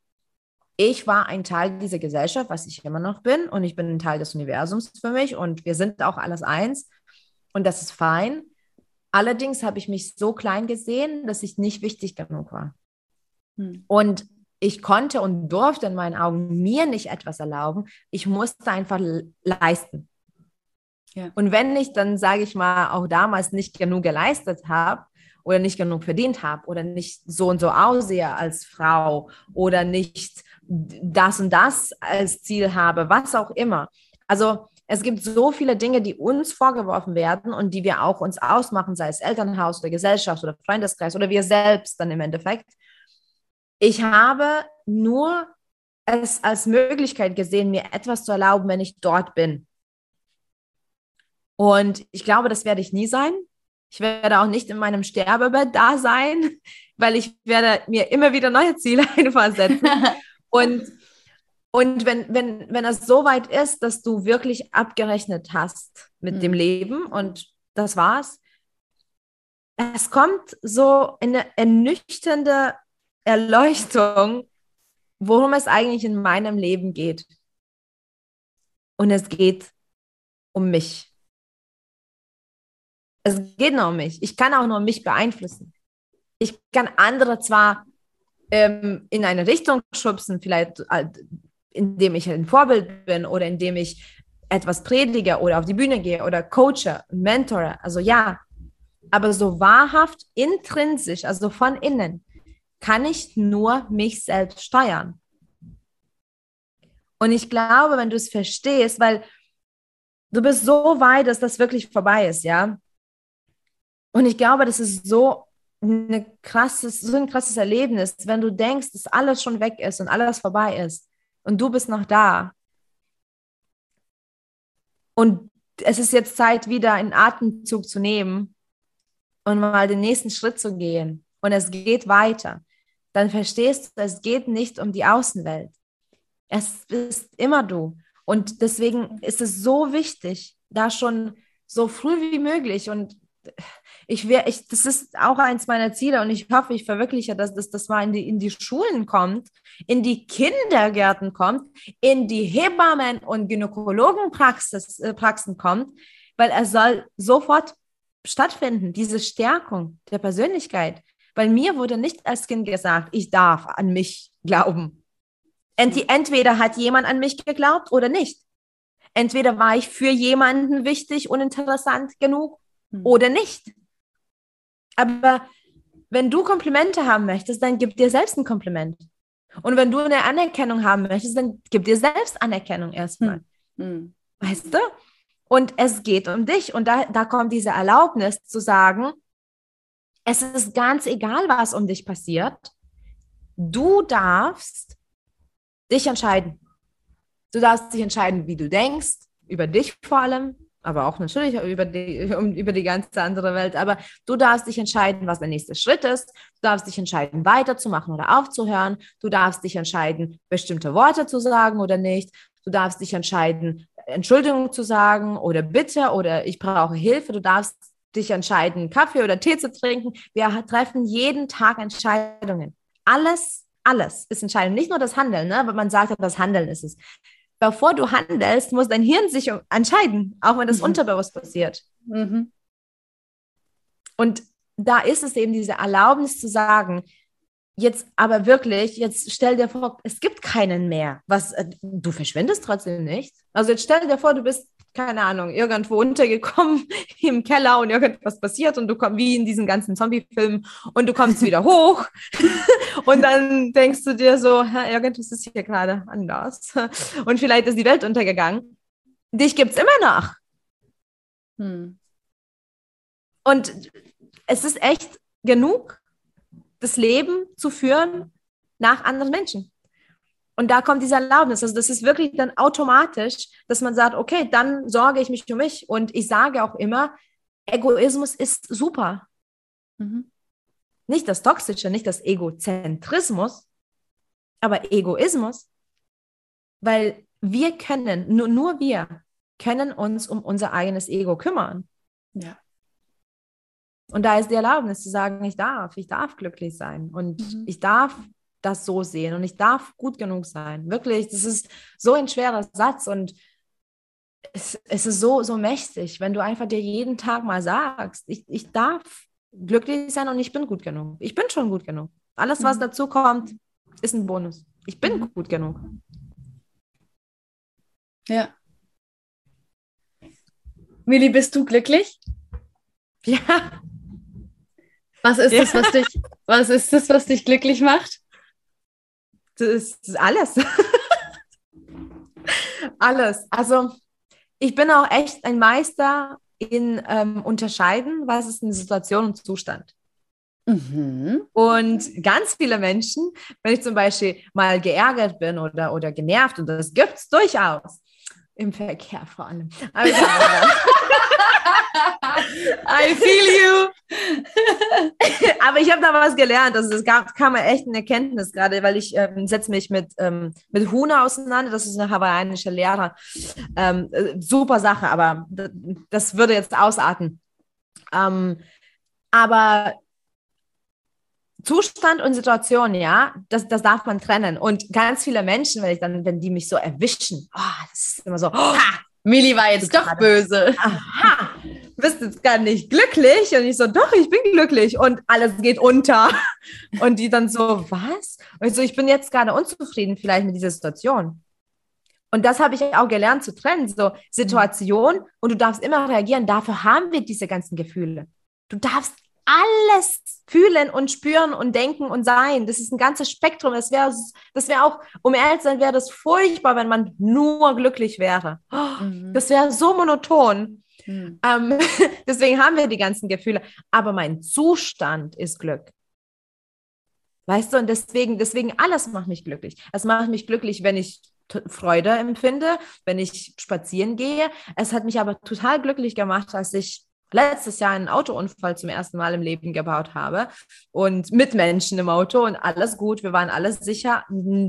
Ich war ein Teil dieser Gesellschaft, was ich immer noch bin, und ich bin ein Teil des Universums für mich und wir sind auch alles eins und das ist fein. Allerdings habe ich mich so klein gesehen, dass ich nicht wichtig genug war. Hm. Und ich konnte und durfte in meinen Augen mir nicht etwas erlauben. Ich musste einfach leisten. Ja. Und wenn ich dann, sage ich mal, auch damals nicht genug geleistet habe, oder nicht genug verdient habe oder nicht so und so aussehe als Frau oder nicht das und das als Ziel habe, was auch immer. Also es gibt so viele Dinge, die uns vorgeworfen werden und die wir auch uns ausmachen, sei es Elternhaus oder Gesellschaft oder Freundeskreis oder wir selbst dann im Endeffekt. Ich habe nur es als Möglichkeit gesehen, mir etwas zu erlauben, wenn ich dort bin. Und ich glaube, das werde ich nie sein. Ich werde auch nicht in meinem Sterbebett da sein, weil ich werde mir immer wieder neue Ziele einfach setzen. und und wenn, wenn, wenn es so weit ist, dass du wirklich abgerechnet hast mit mhm. dem Leben und das war's, es kommt so eine ernüchternde Erleuchtung, worum es eigentlich in meinem Leben geht. Und es geht um mich. Es geht nur um mich. Ich kann auch nur mich beeinflussen. Ich kann andere zwar ähm, in eine Richtung schubsen, vielleicht äh, indem ich ein Vorbild bin oder indem ich etwas predige oder auf die Bühne gehe oder coache, mentore. Also ja, aber so wahrhaft intrinsisch, also von innen, kann ich nur mich selbst steuern. Und ich glaube, wenn du es verstehst, weil du bist so weit, dass das wirklich vorbei ist, ja. Und ich glaube, das ist so, eine krasses, so ein krasses Erlebnis, wenn du denkst, dass alles schon weg ist und alles vorbei ist und du bist noch da. Und es ist jetzt Zeit, wieder einen Atemzug zu nehmen und mal den nächsten Schritt zu gehen. Und es geht weiter. Dann verstehst du, es geht nicht um die Außenwelt. Es ist immer du. Und deswegen ist es so wichtig, da schon so früh wie möglich und ich wäre, ich, das ist auch eins meiner Ziele und ich hoffe, ich verwirkliche, dass das, das mal in die, in die Schulen kommt, in die Kindergärten kommt, in die Hebammen- und Gynäkologenpraxen äh, kommt, weil er soll sofort stattfinden, diese Stärkung der Persönlichkeit. Weil mir wurde nicht als Kind gesagt, ich darf an mich glauben. Entweder hat jemand an mich geglaubt oder nicht. Entweder war ich für jemanden wichtig und interessant genug hm. oder nicht. Aber wenn du Komplimente haben möchtest, dann gib dir selbst ein Kompliment. Und wenn du eine Anerkennung haben möchtest, dann gib dir selbst Anerkennung erstmal. Hm. hm. Weißt du? Und es geht um dich. Und da, da kommt diese Erlaubnis zu sagen, es ist ganz egal, was um dich passiert. Du darfst dich entscheiden. Du darfst dich entscheiden, wie du denkst, über dich vor allem, aber auch natürlich über die, um, über die ganze andere Welt. Aber du darfst dich entscheiden, was der nächste Schritt ist. Du darfst dich entscheiden, weiterzumachen oder aufzuhören. Du darfst dich entscheiden, bestimmte Worte zu sagen oder nicht. Du darfst dich entscheiden, Entschuldigung zu sagen oder bitte oder ich brauche Hilfe. Du darfst dich entscheiden, Kaffee oder Tee zu trinken. Wir treffen jeden Tag Entscheidungen. Alles alles ist entscheidend. Nicht nur das Handeln, ne? aber man sagt das Handeln ist es. Bevor du handelst, muss dein Hirn sich entscheiden, auch wenn das mhm. unterbewusst passiert. Mhm. Und da ist es eben diese Erlaubnis zu sagen, jetzt aber wirklich, jetzt stell dir vor, es gibt keinen mehr. Was, äh, du verschwindest trotzdem nicht. Also jetzt stell dir vor, du bist, keine Ahnung, irgendwo untergekommen im Keller und irgendwas passiert und du kommst wie in diesen ganzen Zombie-Filmen und du kommst wieder hoch und dann denkst du dir so, irgendwas ist hier gerade anders und vielleicht ist die Welt untergegangen. Dich gibt es immer noch. Hm. Und es ist echt genug, das Leben zu führen nach anderen Menschen. Und da kommt diese Erlaubnis. Also das ist wirklich dann automatisch, dass man sagt, okay, dann sorge ich mich um mich. Und ich sage auch immer, Egoismus ist super. Mhm. Nicht das Toxische, nicht das Egozentrismus, aber Egoismus. Weil wir können, nur, nur wir können uns um unser eigenes Ego kümmern. Ja. Und da ist die Erlaubnis zu sagen, ich darf, ich darf glücklich sein und mhm. ich darf das so sehen und ich darf gut genug sein. Wirklich, das ist so ein schwerer Satz und es, es ist so, so mächtig, wenn du einfach dir jeden Tag mal sagst, ich, ich darf glücklich sein und ich bin gut genug. Ich bin schon gut genug. Alles, was mhm. dazu kommt, ist ein Bonus. Ich bin mhm. gut genug. Ja. Milli, bist du glücklich? Ja. Was ist ja. das, was dich, was ist das, was dich glücklich macht? Das ist alles. alles. Also ich bin auch echt ein Meister in ähm, Unterscheiden, was ist eine Situation und Zustand. Mhm. Und ganz viele Menschen, wenn ich zum Beispiel mal geärgert bin oder, oder genervt, und das gibt es durchaus, im Verkehr vor allem. I feel you. Aber ich habe da was gelernt. Also es gab, kam mir echt eine Erkenntnis gerade, weil ich ähm, setze mich mit, ähm, mit Huna auseinander. Das ist eine hawaiianische Lehrer. Ähm, äh, super Sache, aber das würde jetzt ausarten. Ähm, aber Zustand und Situation, ja, das, das darf man trennen. Und ganz viele Menschen, wenn ich dann, wenn die mich so erwischen, oh, das ist immer so, oh, Mili war jetzt doch böse. Aha, bist jetzt gar nicht glücklich? Und ich so, doch, ich bin glücklich. Und alles geht unter. Und die dann so, was? Und ich so, ich bin jetzt gerade unzufrieden vielleicht mit dieser Situation. Und das habe ich auch gelernt zu trennen. So Situation und du darfst immer reagieren. Dafür haben wir diese ganzen Gefühle. Du darfst alles fühlen und spüren und denken und sein. Das ist ein ganzes Spektrum. Das wäre das wär auch, um ehrlich zu sein, wäre das furchtbar, wenn man nur glücklich wäre. Mhm. Das wäre so monoton. Mhm. Ähm, deswegen haben wir die ganzen Gefühle. Aber mein Zustand ist Glück. Weißt du, und deswegen, deswegen alles macht mich glücklich. Es macht mich glücklich, wenn ich Freude empfinde, wenn ich spazieren gehe. Es hat mich aber total glücklich gemacht, als ich letztes Jahr einen Autounfall zum ersten Mal im Leben gebaut habe und mit Menschen im Auto und alles gut, wir waren alles sicher,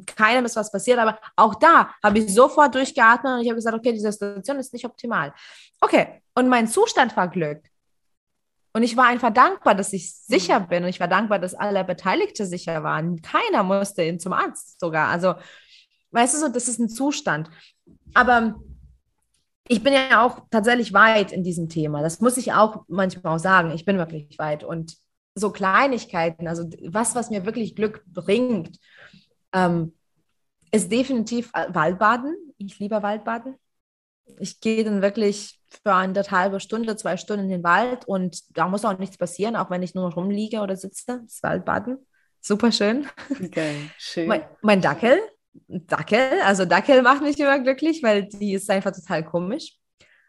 keinem ist was passiert, aber auch da habe ich sofort durchgeatmet und ich habe gesagt, okay, diese Situation ist nicht optimal. Okay, und mein Zustand war Glück. Und ich war einfach dankbar, dass ich sicher bin und ich war dankbar, dass alle Beteiligte sicher waren. Keiner musste ihn zum Arzt sogar. Also, weißt du so, das ist ein Zustand. Aber ich bin ja auch tatsächlich weit in diesem Thema. Das muss ich auch manchmal auch sagen. Ich bin wirklich weit. Und so Kleinigkeiten, also was, was mir wirklich Glück bringt, ähm, ist definitiv Waldbaden. Ich liebe Waldbaden. Ich gehe dann wirklich für eine halbe Stunde, zwei Stunden in den Wald und da muss auch nichts passieren, auch wenn ich nur rumliege oder sitze. Das Waldbaden. Super schön. Geil, schön. Mein, mein Dackel, Dackel. Also Dackel macht mich immer glücklich, weil die ist einfach total komisch.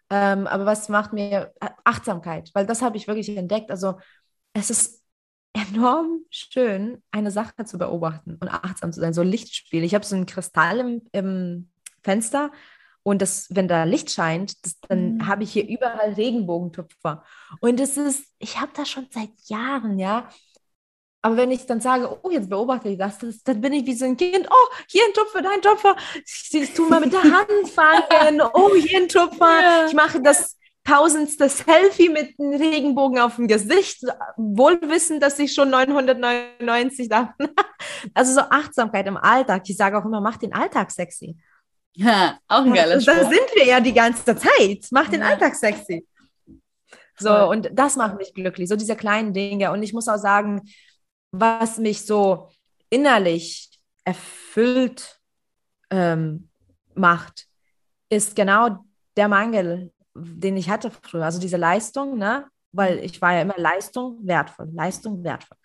Ähm, aber was macht mir Achtsamkeit? Weil das habe ich wirklich entdeckt. Also es ist enorm schön, eine Sache zu beobachten und achtsam zu sein. So Lichtspiel. Ich habe so ein Kristall im, im Fenster und das, wenn da Licht scheint, das, dann mhm. habe ich hier überall Regenbogentupfer. Und es ist, ich habe das schon seit Jahren, ja. Aber wenn ich dann sage, oh, jetzt beobachte ich das, das dann bin ich wie so ein Kind, oh, hier ein Tupfer, da ein Tupfer. Ich, ich tue mal mit der Hand fangen, oh, hier ein Tupfer. Ja. Ich mache das tausendste Selfie mit einem Regenbogen auf dem Gesicht, wohl wissend, dass ich schon 999 darf. also so Achtsamkeit im Alltag. Ich sage auch immer, mach den Alltag sexy. Ja, auch ein geiles Da sind wir ja die ganze Zeit. Mach den ja. Alltag sexy. So, und das macht mich glücklich, so diese kleinen Dinge. Und ich muss auch sagen, was mich so innerlich erfüllt ähm, macht, ist genau der Mangel, den ich hatte früher. Also diese Leistung, ne? weil ich war ja immer Leistung wertvoll, Leistung wertvoll.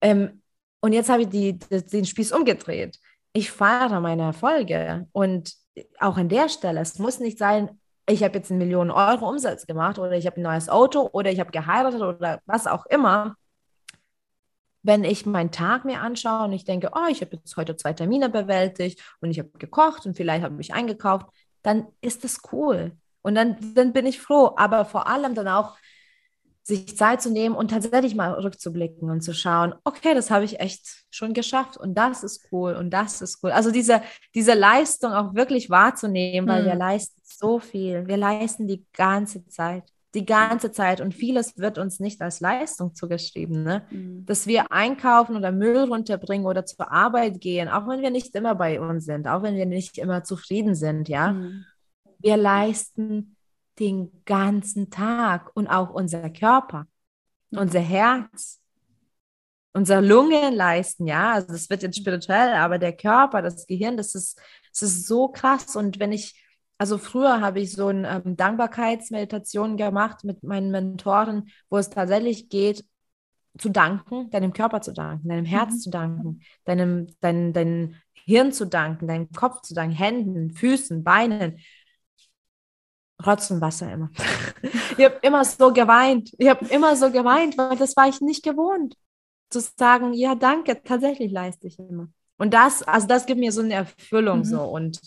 Ähm, und jetzt habe ich die, die, den Spieß umgedreht. Ich feiere meine Erfolge und auch an der Stelle, es muss nicht sein, ich habe jetzt einen Millionen Euro Umsatz gemacht oder ich habe ein neues Auto oder ich habe geheiratet oder was auch immer. Wenn ich meinen Tag mir anschaue und ich denke, oh, ich habe jetzt heute zwei Termine bewältigt und ich habe gekocht und vielleicht habe ich eingekauft, dann ist das cool. Und dann, dann bin ich froh. Aber vor allem dann auch sich Zeit zu nehmen und tatsächlich mal rückzublicken und zu schauen, okay, das habe ich echt schon geschafft und das ist cool und das ist cool. Also diese, diese Leistung auch wirklich wahrzunehmen, weil mhm. wir leisten so viel. Wir leisten die ganze Zeit, die ganze Zeit und vieles wird uns nicht als Leistung zugeschrieben. Ne? Mhm. Dass wir einkaufen oder Müll runterbringen oder zur Arbeit gehen, auch wenn wir nicht immer bei uns sind, auch wenn wir nicht immer zufrieden sind, ja. Mhm. Wir leisten den ganzen Tag und auch unser Körper, unser Herz, unsere Lungen leisten, ja, also das wird jetzt spirituell, aber der Körper, das Gehirn, das ist, das ist so krass und wenn ich, also früher habe ich so eine ähm, Dankbarkeitsmeditation gemacht mit meinen Mentoren, wo es tatsächlich geht, zu danken, deinem Körper zu danken, deinem Herz mhm. zu danken, deinem, dein, dein Hirn zu danken, deinem Kopf zu danken, Händen, Füßen, Beinen, Rotz und Wasser immer. ich habe immer so geweint. Ich habe immer so geweint, weil das war ich nicht gewohnt. Zu sagen, ja, danke, tatsächlich leiste ich immer. Und das, also das gibt mir so eine Erfüllung mhm. so und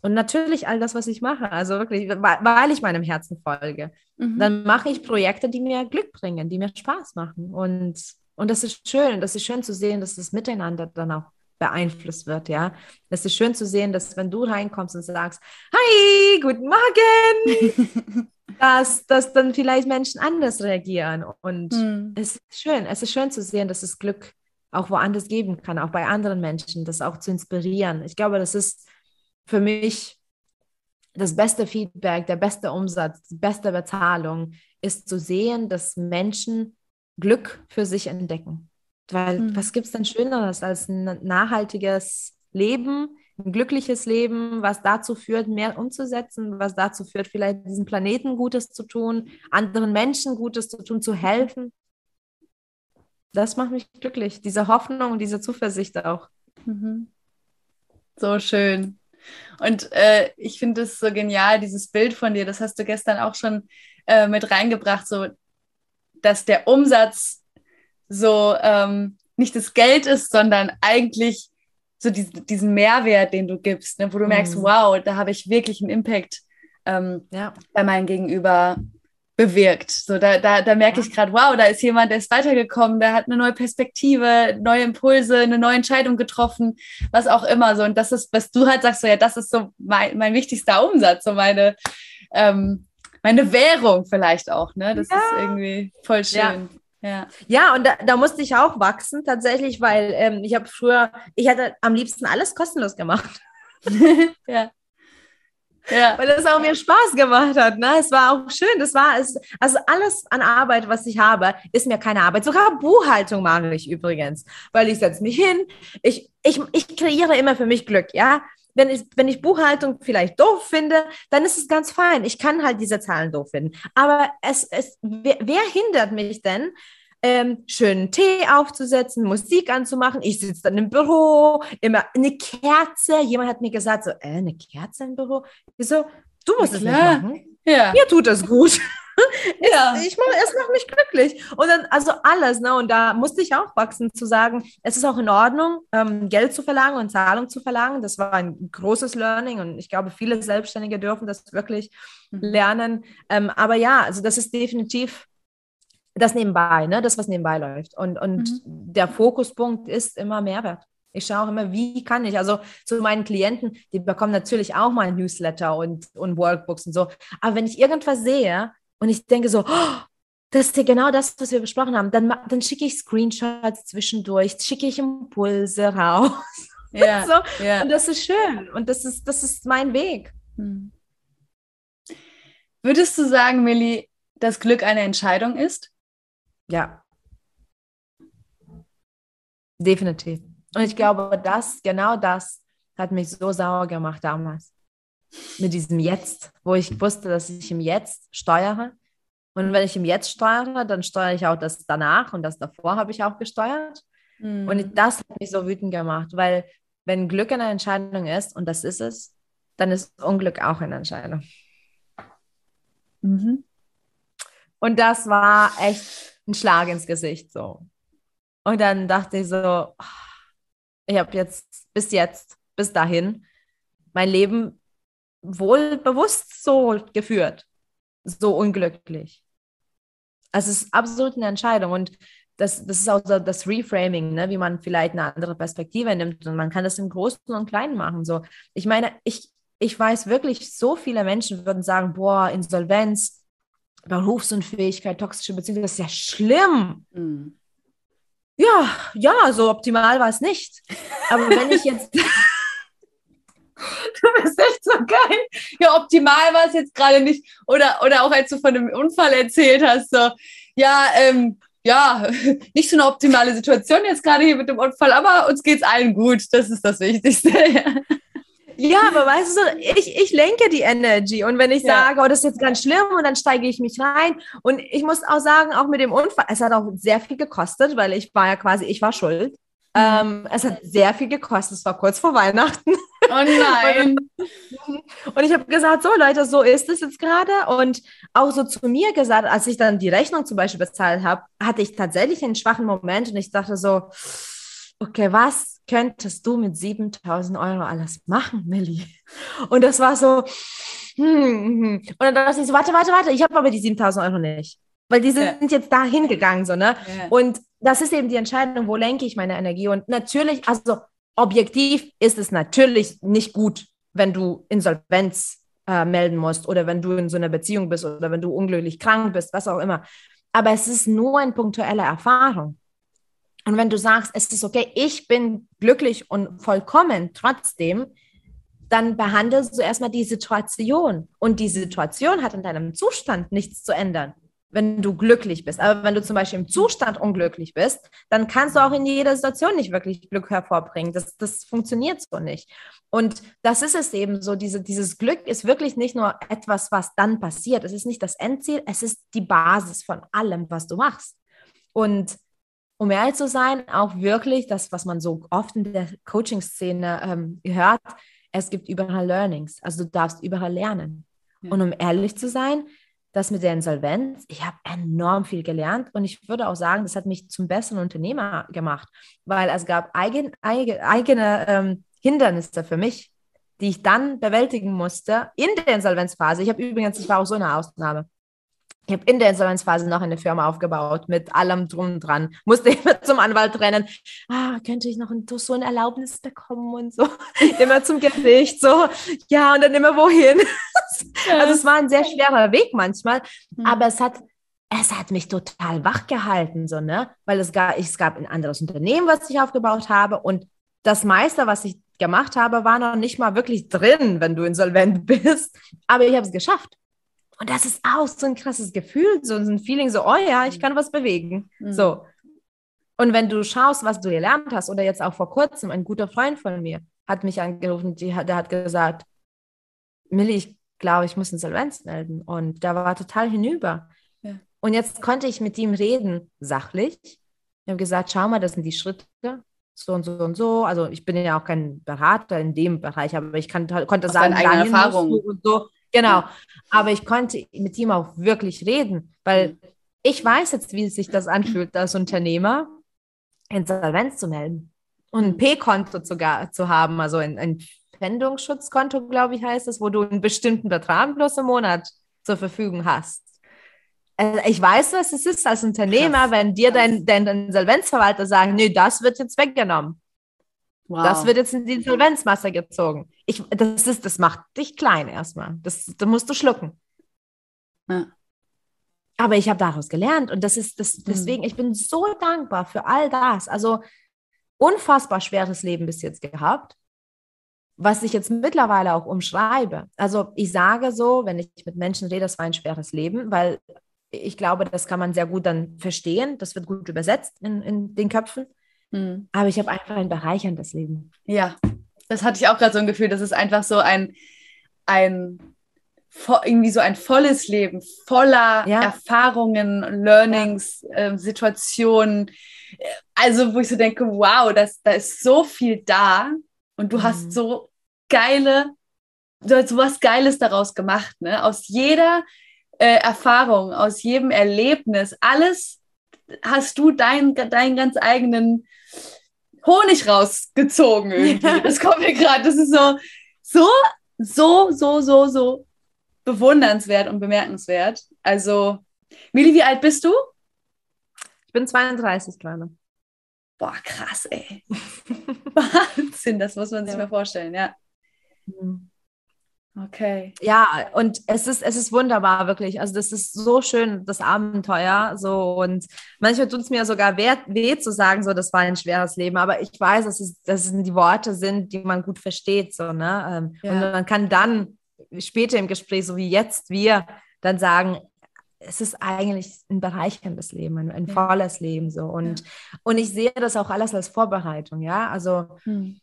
und natürlich all das, was ich mache, also wirklich, weil ich meinem Herzen folge, mhm. dann mache ich Projekte, die mir Glück bringen, die mir Spaß machen. Und, und das ist schön, das ist schön zu sehen, dass das Miteinander dann auch beeinflusst wird, ja. Es ist schön zu sehen, dass wenn du reinkommst und sagst, hi, guten Morgen, dass, dass dann vielleicht Menschen anders reagieren. Und mhm. es ist schön, es ist schön zu sehen, dass es Glück auch woanders geben kann, auch bei anderen Menschen, das auch zu inspirieren. Ich glaube, das ist für mich das beste Feedback, der beste Umsatz, die beste Bezahlung, ist zu sehen, dass Menschen Glück für sich entdecken. Weil mhm. was gibt es denn Schöneres als ein nachhaltiges Leben, ein glückliches Leben, was dazu führt, mehr umzusetzen, was dazu führt, vielleicht diesem Planeten Gutes zu tun, anderen Menschen Gutes zu tun, zu helfen. Das macht mich glücklich, diese Hoffnung und diese Zuversicht auch. Mhm. So schön. Und äh, ich finde es so genial, dieses Bild von dir, das hast du gestern auch schon äh, mit reingebracht, so dass der Umsatz so ähm, nicht das Geld ist, sondern eigentlich so diesen, diesen Mehrwert, den du gibst, ne, wo du mhm. merkst, wow, da habe ich wirklich einen Impact ähm, ja. bei meinem Gegenüber bewirkt. So, da, da, da merke ja. ich gerade, wow, da ist jemand, der ist weitergekommen, der hat eine neue Perspektive, neue Impulse, eine neue Entscheidung getroffen, was auch immer. So, und das ist, was du halt sagst, so ja, das ist so mein, mein wichtigster Umsatz, so meine, ähm, meine Währung vielleicht auch, ne? Das ja. ist irgendwie voll schön. Ja, ja und da, da, musste ich auch wachsen tatsächlich, weil ähm, ich habe früher, ich hätte am liebsten alles kostenlos gemacht. ja. Ja. Weil das auch mir Spaß gemacht hat. Ne? Es war auch schön. Das war es, also alles an Arbeit, was ich habe, ist mir keine Arbeit. Sogar Buchhaltung mache ich übrigens, weil ich setze mich hin. Ich, ich, ich kreiere immer für mich Glück. Ja, wenn ich, wenn ich Buchhaltung vielleicht doof finde, dann ist es ganz fein. Ich kann halt diese Zahlen doof finden. Aber es, es, wer, wer hindert mich denn, ähm, schönen Tee aufzusetzen, Musik anzumachen. Ich sitze dann im Büro, immer eine Kerze. Jemand hat mir gesagt, so, äh, eine Kerze im Büro? Ich so, du musst es nicht machen. Ja. Mir tut das gut. ja. ich mach, es macht mich glücklich. Und dann, also alles, ne? Und da musste ich auch wachsen, zu sagen, es ist auch in Ordnung, ähm, Geld zu verlangen und Zahlung zu verlangen. Das war ein großes Learning und ich glaube, viele Selbstständige dürfen das wirklich mhm. lernen. Ähm, aber ja, also das ist definitiv das nebenbei, ne? das, was nebenbei läuft. Und, und mhm. der Fokuspunkt ist immer Mehrwert. Ich schaue immer, wie kann ich? Also zu meinen Klienten, die bekommen natürlich auch mal Newsletter und, und Workbooks und so. Aber wenn ich irgendwas sehe und ich denke so, oh, das ist ja genau das, was wir besprochen haben, dann, dann schicke ich Screenshots zwischendurch, schicke ich Impulse raus. Ja, so. ja. Und das ist schön und das ist, das ist mein Weg. Hm. Würdest du sagen, Millie, dass Glück eine Entscheidung ist? Ja. Definitiv. Und ich glaube, das, genau das hat mich so sauer gemacht damals. Mit diesem Jetzt, wo ich wusste, dass ich im Jetzt steuere. Und wenn ich im Jetzt steuere, dann steuere ich auch das danach und das davor habe ich auch gesteuert. Mhm. Und das hat mich so wütend gemacht, weil wenn Glück eine Entscheidung ist, und das ist es, dann ist Unglück auch eine Entscheidung. Mhm. Und das war echt ein Schlag ins Gesicht so. Und dann dachte ich so, ich habe jetzt bis jetzt, bis dahin, mein Leben wohl bewusst so geführt, so unglücklich. Also es ist absolut eine Entscheidung und das, das ist auch so das Reframing, ne? wie man vielleicht eine andere Perspektive nimmt und man kann das im Großen und Kleinen machen. So. Ich meine, ich, ich weiß wirklich, so viele Menschen würden sagen, boah, Insolvenz, Berufsunfähigkeit, toxische Beziehungen, das ist ja schlimm. Mhm. Ja, ja, so optimal war es nicht. Aber wenn ich jetzt. du bist echt so geil. Ja, optimal war es jetzt gerade nicht. Oder, oder auch als du von einem Unfall erzählt hast, so, ja, ähm, ja, nicht so eine optimale Situation jetzt gerade hier mit dem Unfall, aber uns geht es allen gut. Das ist das Wichtigste. Ja, aber weißt du, ich, ich lenke die Energy und wenn ich ja. sage, oh, das ist jetzt ganz schlimm und dann steige ich mich rein und ich muss auch sagen, auch mit dem Unfall, es hat auch sehr viel gekostet, weil ich war ja quasi, ich war schuld. Mhm. Ähm, es hat sehr viel gekostet, es war kurz vor Weihnachten. Oh nein. und ich habe gesagt, so Leute, so ist es jetzt gerade. Und auch so zu mir gesagt, als ich dann die Rechnung zum Beispiel bezahlt habe, hatte ich tatsächlich einen schwachen Moment und ich dachte so, okay, was könntest du mit 7000 Euro alles machen, Millie? Und das war so, hm, hm, hm. und dann dachte ich so, warte, warte, warte, ich habe aber die 7000 Euro nicht. Weil die sind ja. jetzt da hingegangen, so, ne? Ja. Und das ist eben die Entscheidung, wo lenke ich meine Energie. Und natürlich, also objektiv ist es natürlich nicht gut, wenn du Insolvenz äh, melden musst oder wenn du in so einer Beziehung bist oder wenn du unglücklich krank bist, was auch immer. Aber es ist nur eine punktuelle Erfahrung. Und wenn du sagst, es ist okay, ich bin glücklich und vollkommen trotzdem, dann behandelst du erstmal die Situation. Und die Situation hat in deinem Zustand nichts zu ändern, wenn du glücklich bist. Aber wenn du zum Beispiel im Zustand unglücklich bist, dann kannst du auch in jeder Situation nicht wirklich Glück hervorbringen. Das, das funktioniert so nicht. Und das ist es eben so, diese, dieses Glück ist wirklich nicht nur etwas, was dann passiert. Es ist nicht das Endziel, es ist die Basis von allem, was du machst. Und um ehrlich zu sein, auch wirklich das, was man so oft in der Coaching-Szene ähm, hört, es gibt überall Learnings. Also du darfst überall lernen. Ja. Und um ehrlich zu sein, das mit der Insolvenz, ich habe enorm viel gelernt und ich würde auch sagen, das hat mich zum besseren Unternehmer gemacht, weil es gab eigen, eigen, eigene ähm, Hindernisse für mich, die ich dann bewältigen musste in der Insolvenzphase. Ich habe übrigens, ich war auch so eine Ausnahme. Ich habe in der Insolvenzphase noch eine Firma aufgebaut mit allem drum und dran. Musste immer zum Anwalt rennen. Ah, könnte ich noch ein, so ein Erlaubnis bekommen und so. immer zum Gericht, so. Ja, und dann immer wohin. also es war ein sehr schwerer Weg manchmal, mhm. aber es hat, es hat mich total wach gehalten, so, ne? Weil es gab, es gab ein anderes Unternehmen, was ich aufgebaut habe und das meiste, was ich gemacht habe, war noch nicht mal wirklich drin, wenn du insolvent bist. Aber ich habe es geschafft. Und das ist auch so ein krasses Gefühl, so ein Feeling, so, oh ja, ich mhm. kann was bewegen. Mhm. So. Und wenn du schaust, was du gelernt hast, oder jetzt auch vor kurzem, ein guter Freund von mir hat mich angerufen, die, der hat gesagt, Millie, ich glaube, ich muss Insolvenz melden. Und da war total hinüber. Ja. Und jetzt konnte ich mit ihm reden, sachlich. Ich habe gesagt, schau mal, das sind die Schritte, so und so und so. Also ich bin ja auch kein Berater in dem Bereich, aber ich kann, konnte Aus sagen, eigene Erfahrung. und so. Genau. Aber ich konnte mit ihm auch wirklich reden, weil ich weiß jetzt, wie sich das anfühlt, als Unternehmer Insolvenz zu melden und ein P-Konto zu, zu haben, also ein, ein Pfändungsschutzkonto, glaube ich, heißt es, wo du einen bestimmten Betrag bloß im Monat zur Verfügung hast. Also ich weiß, was es ist als Unternehmer, Krass. wenn dir dein, dein Insolvenzverwalter sagt, nee, das wird jetzt weggenommen. Wow. Das wird jetzt in die Insolvenzmasse gezogen. Ich, das, ist, das macht dich klein erstmal. Das, das musst du schlucken. Ja. Aber ich habe daraus gelernt und das ist das, mhm. deswegen, ich bin so dankbar für all das. Also unfassbar schweres Leben bis jetzt gehabt, was ich jetzt mittlerweile auch umschreibe. Also ich sage so, wenn ich mit Menschen rede, das war ein schweres Leben, weil ich glaube, das kann man sehr gut dann verstehen. Das wird gut übersetzt in, in den Köpfen. Mhm. Aber ich habe einfach ein bereicherndes Leben. Ja, das hatte ich auch gerade so ein Gefühl. Das ist einfach so ein, ein irgendwie so ein volles Leben, voller ja. Erfahrungen, Learnings, ja. äh, Situationen. Also, wo ich so denke, wow, das, da ist so viel da und du mhm. hast so geile, du hast so was Geiles daraus gemacht, ne? Aus jeder äh, Erfahrung, aus jedem Erlebnis, alles hast du deinen dein ganz eigenen Honig rausgezogen irgendwie. Das kommt mir gerade, das ist so, so, so, so, so, so bewundernswert und bemerkenswert. Also, Mili, wie alt bist du? Ich bin 32 gerade. Boah, krass, ey. Wahnsinn, das muss man sich ja. mal vorstellen, ja. Mhm. Okay. Ja, und es ist, es ist wunderbar, wirklich. Also, das ist so schön, das Abenteuer. So, und manchmal tut es mir sogar weh, weh, zu sagen, so, das war ein schweres Leben. Aber ich weiß, dass es, dass es die Worte sind, die man gut versteht. So, ne? Ähm, ja. Und man kann dann später im Gespräch, so wie jetzt wir, dann sagen, es ist eigentlich ein bereicherndes Leben, ein, ein ja. volles Leben so. Und, ja. und ich sehe das auch alles als Vorbereitung, ja. Also hm.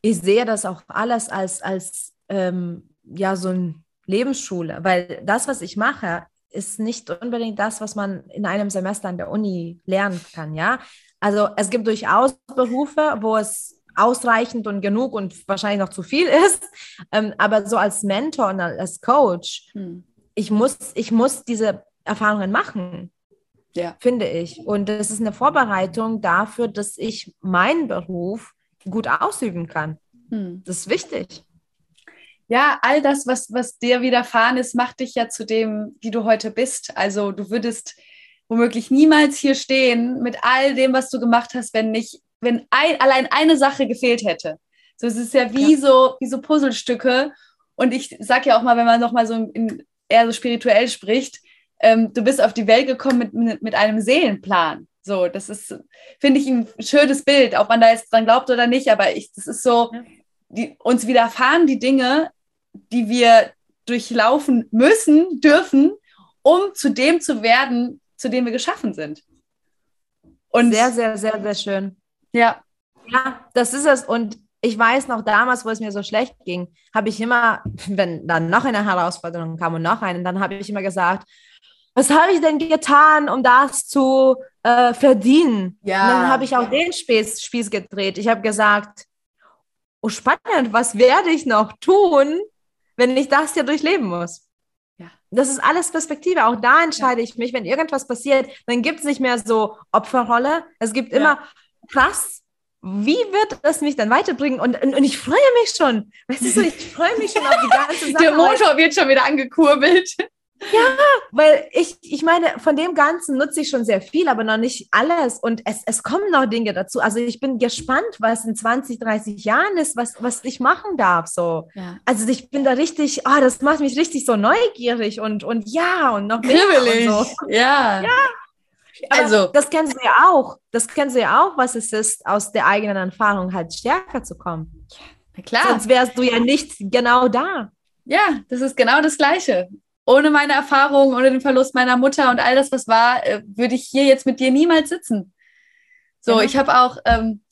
ich sehe das auch alles als, als ähm, ja, so eine Lebensschule, weil das, was ich mache, ist nicht unbedingt das, was man in einem Semester an der Uni lernen kann, ja. Also es gibt durchaus Berufe, wo es ausreichend und genug und wahrscheinlich noch zu viel ist. Ähm, aber so als Mentor und als Coach, hm. ich, muss, ich muss diese Erfahrungen machen, ja. finde ich. Und das ist eine Vorbereitung dafür, dass ich meinen Beruf gut ausüben kann. Hm. Das ist wichtig. Ja, all das, was, was dir widerfahren ist, macht dich ja zu dem, wie du heute bist. Also du würdest womöglich niemals hier stehen mit all dem, was du gemacht hast, wenn nicht wenn ein, allein eine Sache gefehlt hätte. So, es ist ja wie, ja. So, wie so Puzzlestücke. Und ich sage ja auch mal, wenn man nochmal so in, eher so spirituell spricht, ähm, du bist auf die Welt gekommen mit, mit, mit einem Seelenplan. So, das ist, finde ich, ein schönes Bild, ob man da jetzt dran glaubt oder nicht, aber ich, das ist so, die, uns widerfahren die Dinge, die wir durchlaufen müssen, dürfen, um zu dem zu werden, zu dem wir geschaffen sind. Und sehr, sehr, sehr, sehr schön. Ja. Ja, das ist es. Und ich weiß noch damals, wo es mir so schlecht ging, habe ich immer, wenn dann noch eine Herausforderung kam und noch eine, dann habe ich immer gesagt, was habe ich denn getan, um das zu äh, verdienen? Ja. Und dann habe ich auch den Spieß, Spieß gedreht. Ich habe gesagt, oh spannend, was werde ich noch tun, wenn ich das hier durchleben muss? Ja. Das ist alles Perspektive. Auch da entscheide ja. ich mich, wenn irgendwas passiert, dann gibt es nicht mehr so Opferrolle. Es gibt immer, krass, wie wird das mich dann weiterbringen? Und, und, und ich freue mich schon. Weißt du, ich freue mich schon auf die ganze Sache. Der Motor wird schon wieder angekurbelt. Ja, weil ich, ich meine, von dem Ganzen nutze ich schon sehr viel, aber noch nicht alles. Und es, es kommen noch Dinge dazu. Also ich bin gespannt, was in 20, 30 Jahren ist, was, was ich machen darf. So. Ja. Also ich bin da richtig, oh, das macht mich richtig so neugierig und, und ja, und noch mehr. Und so. Ja. Ja, also, das kennen Sie ja auch. Das kennen Sie ja auch, was es ist, aus der eigenen Erfahrung halt stärker zu kommen. Ja, klar. Sonst wärst du ja nicht genau da. Ja, das ist genau das Gleiche. Ohne meine Erfahrung, ohne den Verlust meiner Mutter und all das, was war, äh, würde ich hier jetzt mit dir niemals sitzen. So, ja. ich habe auch ähm,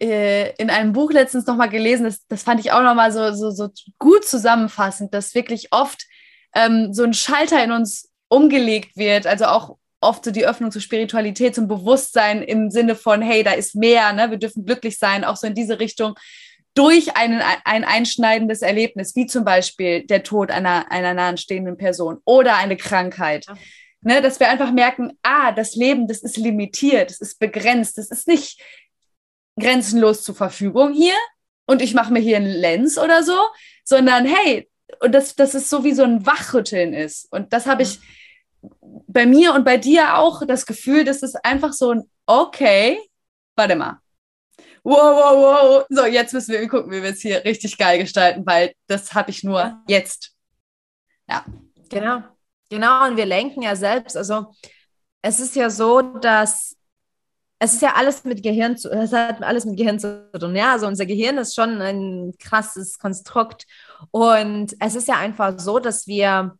äh, in einem Buch letztens nochmal gelesen, das, das fand ich auch nochmal so, so, so gut zusammenfassend, dass wirklich oft ähm, so ein Schalter in uns umgelegt wird, also auch oft so die Öffnung zur Spiritualität, zum Bewusstsein im Sinne von, hey, da ist mehr, ne? wir dürfen glücklich sein, auch so in diese Richtung, durch einen, ein einschneidendes Erlebnis, wie zum Beispiel der Tod einer, einer nahestehenden Person oder eine Krankheit. Ja. Ne, dass wir einfach merken, ah, das Leben, das ist limitiert, das ist begrenzt, das ist nicht grenzenlos zur Verfügung hier und ich mache mir hier einen Lens oder so, sondern hey, und das, das ist so wie so ein Wachrütteln ist. Und das habe ich bei mir und bei dir auch das Gefühl, dass es einfach so ein, okay, warte mal, wow, wow, wow. So, jetzt müssen wir gucken, wie wir es hier richtig geil gestalten, weil das habe ich nur jetzt. Ja. Genau. Genau. Und wir lenken ja selbst. Also, es ist ja so, dass es ist ja alles mit Gehirn zu, es hat alles mit Gehirn zu tun. Ja, also unser Gehirn ist schon ein krasses Konstrukt. Und es ist ja einfach so, dass wir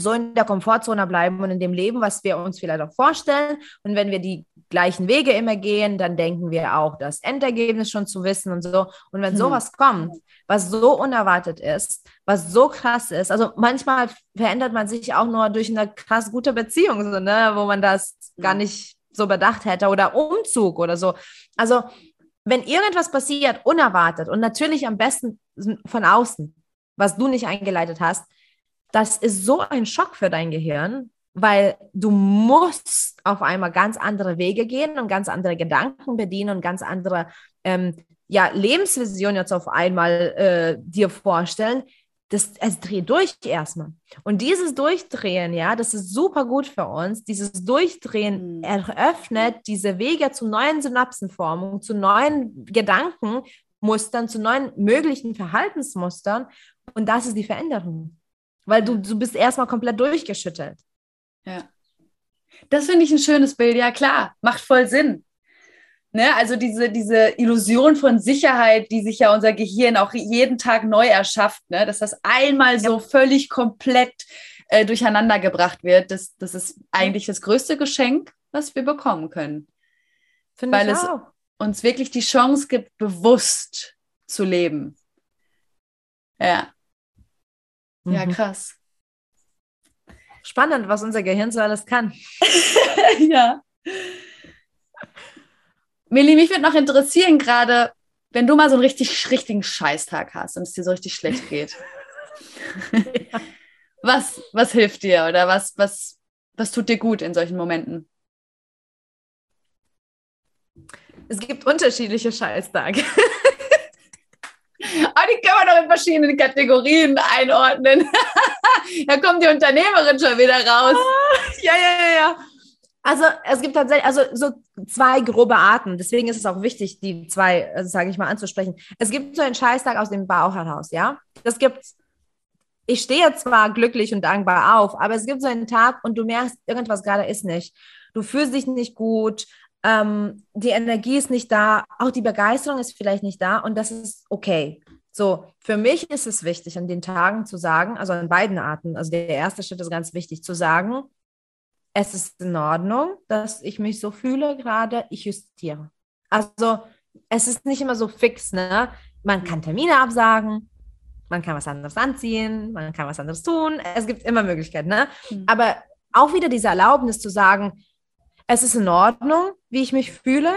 so in der Komfortzone bleiben und in dem Leben, was wir uns vielleicht auch vorstellen. Und wenn wir die gleichen Wege immer gehen, dann denken wir auch, das Endergebnis schon zu wissen und so. Und wenn hm. sowas kommt, was so unerwartet ist, was so krass ist, also manchmal verändert man sich auch nur durch eine krass gute Beziehung, so, ne, wo man das gar nicht so bedacht hätte oder Umzug oder so. Also wenn irgendwas passiert, unerwartet und natürlich am besten von außen, was du nicht eingeleitet hast, das ist so ein Schock für dein Gehirn, weil du musst auf einmal ganz andere Wege gehen und ganz andere Gedanken bedienen und ganz andere ähm, ja, Lebensvision jetzt auf einmal äh, dir vorstellen. Das, es dreht durch erstmal. Und dieses Durchdrehen, ja, das ist super gut für uns. Dieses Durchdrehen mhm. eröffnet diese Wege zu neuen Synapsenformungen, zu neuen Gedankenmustern, zu neuen möglichen Verhaltensmustern. Und das ist die Veränderung weil du, du bist erstmal komplett durchgeschüttelt. Ja. Das finde ich ein schönes Bild, ja klar, macht voll Sinn. Ne? Also diese, diese Illusion von Sicherheit, die sich ja unser Gehirn auch jeden Tag neu erschafft, ne? dass das einmal so völlig komplett äh, durcheinander gebracht wird, das, das ist eigentlich das größte Geschenk, was wir bekommen können. Finde Weil es auch. uns wirklich die Chance gibt, bewusst zu leben. Ja. Ja, mhm. krass. Spannend, was unser Gehirn so alles kann. ja. Millie, mich würde noch interessieren, gerade, wenn du mal so einen richtig, richtigen Scheißtag hast und es dir so richtig schlecht geht. ja. was, was hilft dir oder was, was, was tut dir gut in solchen Momenten? Es gibt unterschiedliche Scheißtage. Aber die kann man doch in verschiedenen Kategorien einordnen. da kommt die Unternehmerin schon wieder raus. Ja, ja, ja, ja. Also es gibt tatsächlich, also so zwei grobe Arten. Deswegen ist es auch wichtig, die zwei, also, sage ich mal, anzusprechen. Es gibt so einen Scheißtag aus dem Bauch ja. Das gibt ich stehe zwar glücklich und dankbar auf, aber es gibt so einen Tag und du merkst, irgendwas gerade ist nicht. Du fühlst dich nicht gut, ähm, die Energie ist nicht da, auch die Begeisterung ist vielleicht nicht da und das ist okay. So, für mich ist es wichtig, an den Tagen zu sagen, also an beiden Arten, also der erste Schritt ist ganz wichtig, zu sagen, es ist in Ordnung, dass ich mich so fühle gerade, ich justiere. Also, es ist nicht immer so fix, ne? Man kann Termine absagen, man kann was anderes anziehen, man kann was anderes tun, es gibt immer Möglichkeiten, ne? Mhm. Aber auch wieder diese Erlaubnis zu sagen, es ist in Ordnung, wie ich mich fühle.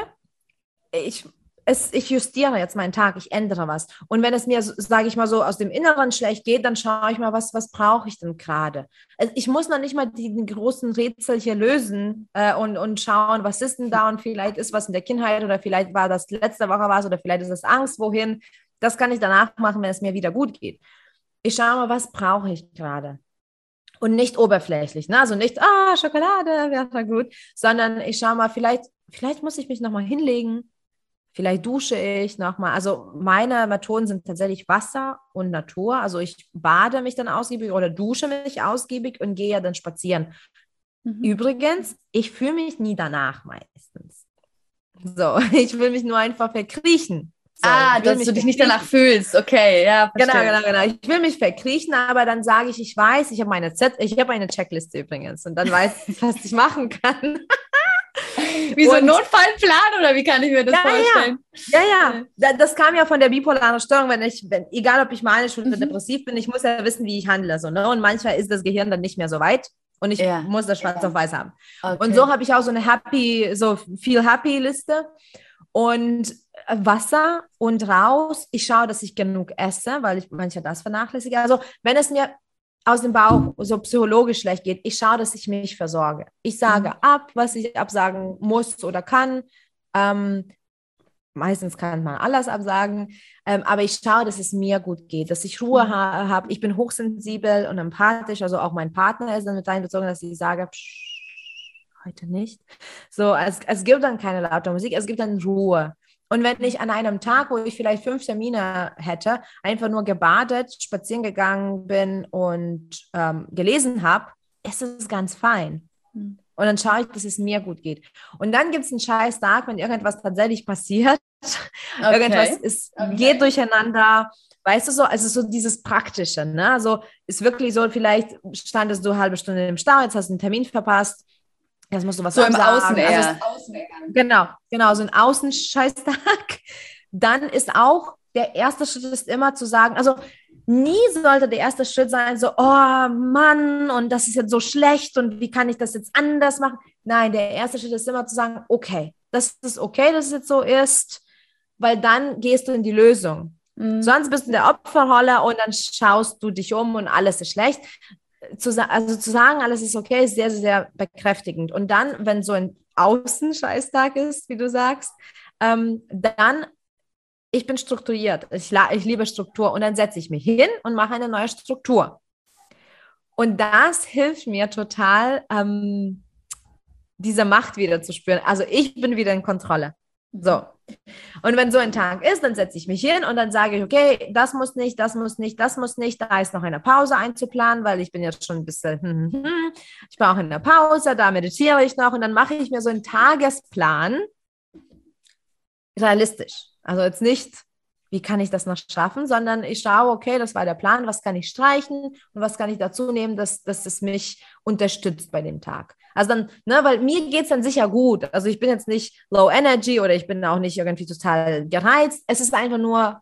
Ich, es, ich justiere jetzt meinen Tag, ich ändere was. Und wenn es mir, sage ich mal so, aus dem Inneren schlecht geht, dann schaue ich mal, was, was brauche ich denn gerade? Also ich muss noch nicht mal die, die großen Rätsel hier lösen äh, und, und schauen, was ist denn da und vielleicht ist was in der Kindheit oder vielleicht war das letzte Woche was oder vielleicht ist es Angst, wohin. Das kann ich danach machen, wenn es mir wieder gut geht. Ich schaue mal, was brauche ich gerade? Und nicht oberflächlich. Ne? Also nicht, ah, Schokolade wäre gut, sondern ich schaue mal, vielleicht, vielleicht muss ich mich nochmal hinlegen, vielleicht dusche ich nochmal. Also meine Methoden sind tatsächlich Wasser und Natur. Also ich bade mich dann ausgiebig oder dusche mich ausgiebig und gehe dann spazieren. Mhm. Übrigens, ich fühle mich nie danach meistens. So, ich will mich nur einfach verkriechen. Ah, dass du dich nicht danach fühlst. Okay, ja. Genau, genau, genau. Ich will mich verkriechen, aber dann sage ich, ich weiß, ich habe meine Z ich habe eine Checkliste übrigens und dann weiß ich, was ich machen kann. wie so ein Notfallplan oder wie kann ich mir das ja, vorstellen? Ja, ja. ja. Das kam ja von der bipolaren Störung, wenn ich, wenn, egal ob ich manisch oder mhm. depressiv bin, ich muss ja wissen, wie ich handle. So, ne? Und manchmal ist das Gehirn dann nicht mehr so weit und ich ja. muss das schwarz auf weiß haben. Okay. Und so habe ich auch so eine Happy, so viel Happy Liste. Und Wasser und raus. Ich schaue, dass ich genug esse, weil ich manchmal das vernachlässige. Also wenn es mir aus dem Bauch so psychologisch schlecht geht, ich schaue, dass ich mich versorge. Ich sage mhm. ab, was ich absagen muss oder kann. Ähm, meistens kann man alles absagen, ähm, aber ich schaue, dass es mir gut geht, dass ich Ruhe mhm. ha habe. Ich bin hochsensibel und empathisch, also auch mein Partner ist dann mit einbezogen, dass ich sage, psch, heute nicht. So, es, es gibt dann keine laute Musik, es gibt dann Ruhe. Und wenn ich an einem Tag, wo ich vielleicht fünf Termine hätte, einfach nur gebadet, spazieren gegangen bin und ähm, gelesen habe, ist es ganz fein. Mhm. Und dann schaue ich, dass es mir gut geht. Und dann gibt es einen scheiß Tag, wenn irgendwas tatsächlich passiert. Okay. Irgendwas ist, okay. geht durcheinander. Weißt du so, also so dieses Praktische, ne? Also ist wirklich so, vielleicht standest du eine halbe Stunde im Stau, jetzt hast du einen Termin verpasst. Jetzt musst du was so im Außen. Also, genau, genau, so ein Außenscheißtag. Dann ist auch der erste Schritt ist immer zu sagen, also nie sollte der erste Schritt sein, so, oh Mann, und das ist jetzt so schlecht und wie kann ich das jetzt anders machen? Nein, der erste Schritt ist immer zu sagen, okay, das ist okay, dass es jetzt so ist, weil dann gehst du in die Lösung. Mhm. Sonst bist du in der Opferrolle und dann schaust du dich um und alles ist schlecht. Zu, also zu sagen, alles ist okay, ist sehr, sehr, bekräftigend. Und dann, wenn so ein Außenscheißtag ist, wie du sagst, ähm, dann ich bin strukturiert. Ich, ich liebe Struktur. Und dann setze ich mich hin und mache eine neue Struktur. Und das hilft mir total, ähm, diese Macht wieder zu spüren. Also ich bin wieder in Kontrolle. So. Und wenn so ein Tag ist, dann setze ich mich hin und dann sage ich, okay, das muss nicht, das muss nicht, das muss nicht, da ist noch eine Pause einzuplanen, weil ich bin jetzt schon ein bisschen, hm, hm, hm. ich brauche eine Pause, da meditiere ich noch und dann mache ich mir so einen Tagesplan realistisch. Also jetzt nicht, wie kann ich das noch schaffen, sondern ich schaue, okay, das war der Plan, was kann ich streichen und was kann ich dazu nehmen, dass, dass es mich unterstützt bei dem Tag. Also dann, ne, weil mir geht es dann sicher gut. Also ich bin jetzt nicht low energy oder ich bin auch nicht irgendwie total gereizt. Es ist einfach nur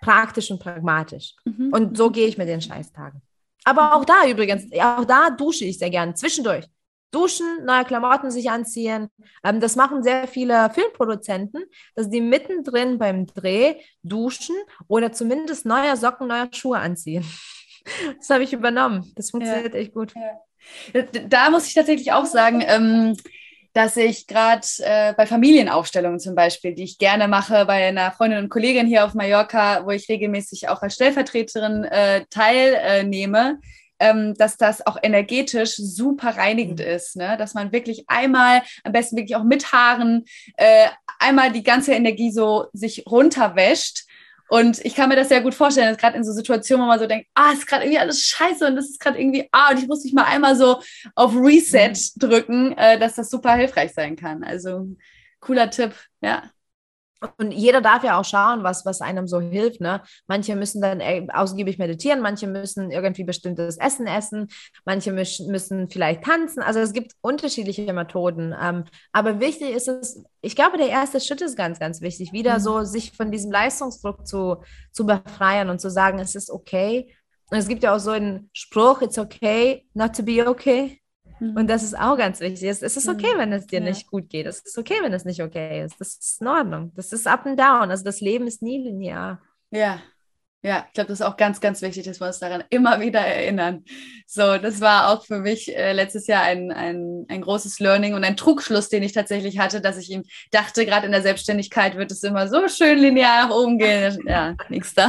praktisch und pragmatisch. Mhm. Und so gehe ich mit den Scheißtagen. Aber auch da übrigens, auch da dusche ich sehr gern zwischendurch duschen, neue Klamotten sich anziehen. Ähm, das machen sehr viele Filmproduzenten, dass die mittendrin beim Dreh duschen oder zumindest neue Socken, neue Schuhe anziehen. Das habe ich übernommen. Das funktioniert ja. echt gut. Ja. Da muss ich tatsächlich auch sagen, ähm, dass ich gerade äh, bei Familienaufstellungen zum Beispiel, die ich gerne mache bei einer Freundin und Kollegin hier auf Mallorca, wo ich regelmäßig auch als Stellvertreterin äh, teilnehme, ähm, dass das auch energetisch super reinigend mhm. ist, ne? dass man wirklich einmal, am besten wirklich auch mit Haaren, äh, einmal die ganze Energie so sich runterwäscht. Und ich kann mir das sehr gut vorstellen, dass gerade in so Situationen, wo man so denkt, ah, ist gerade irgendwie alles scheiße und das ist gerade irgendwie, ah, und ich muss mich mal einmal so auf Reset mhm. drücken, äh, dass das super hilfreich sein kann. Also cooler Tipp, ja. Und jeder darf ja auch schauen, was, was einem so hilft. Ne? Manche müssen dann äh, ausgiebig meditieren, manche müssen irgendwie bestimmtes Essen essen, manche müssen vielleicht tanzen. Also es gibt unterschiedliche Methoden. Ähm, aber wichtig ist es, ich glaube, der erste Schritt ist ganz, ganz wichtig, wieder mhm. so sich von diesem Leistungsdruck zu, zu befreien und zu sagen, es ist okay. Und es gibt ja auch so einen Spruch, it's okay not to be okay. Und das ist auch ganz wichtig. Es, ist okay, wenn es dir ja. nicht gut geht. Es ist okay, wenn es nicht okay ist. Das ist in Ordnung. Das ist up and down. Also das Leben ist nie linear. Ja, ja, ich glaube, das ist auch ganz, ganz wichtig, dass wir uns daran immer wieder erinnern. So, das war auch für mich äh, letztes Jahr ein, ein, ein großes Learning und ein Trugschluss, den ich tatsächlich hatte, dass ich ihm dachte, gerade in der Selbstständigkeit wird es immer so schön linear nach oben gehen. Ja, nichts da.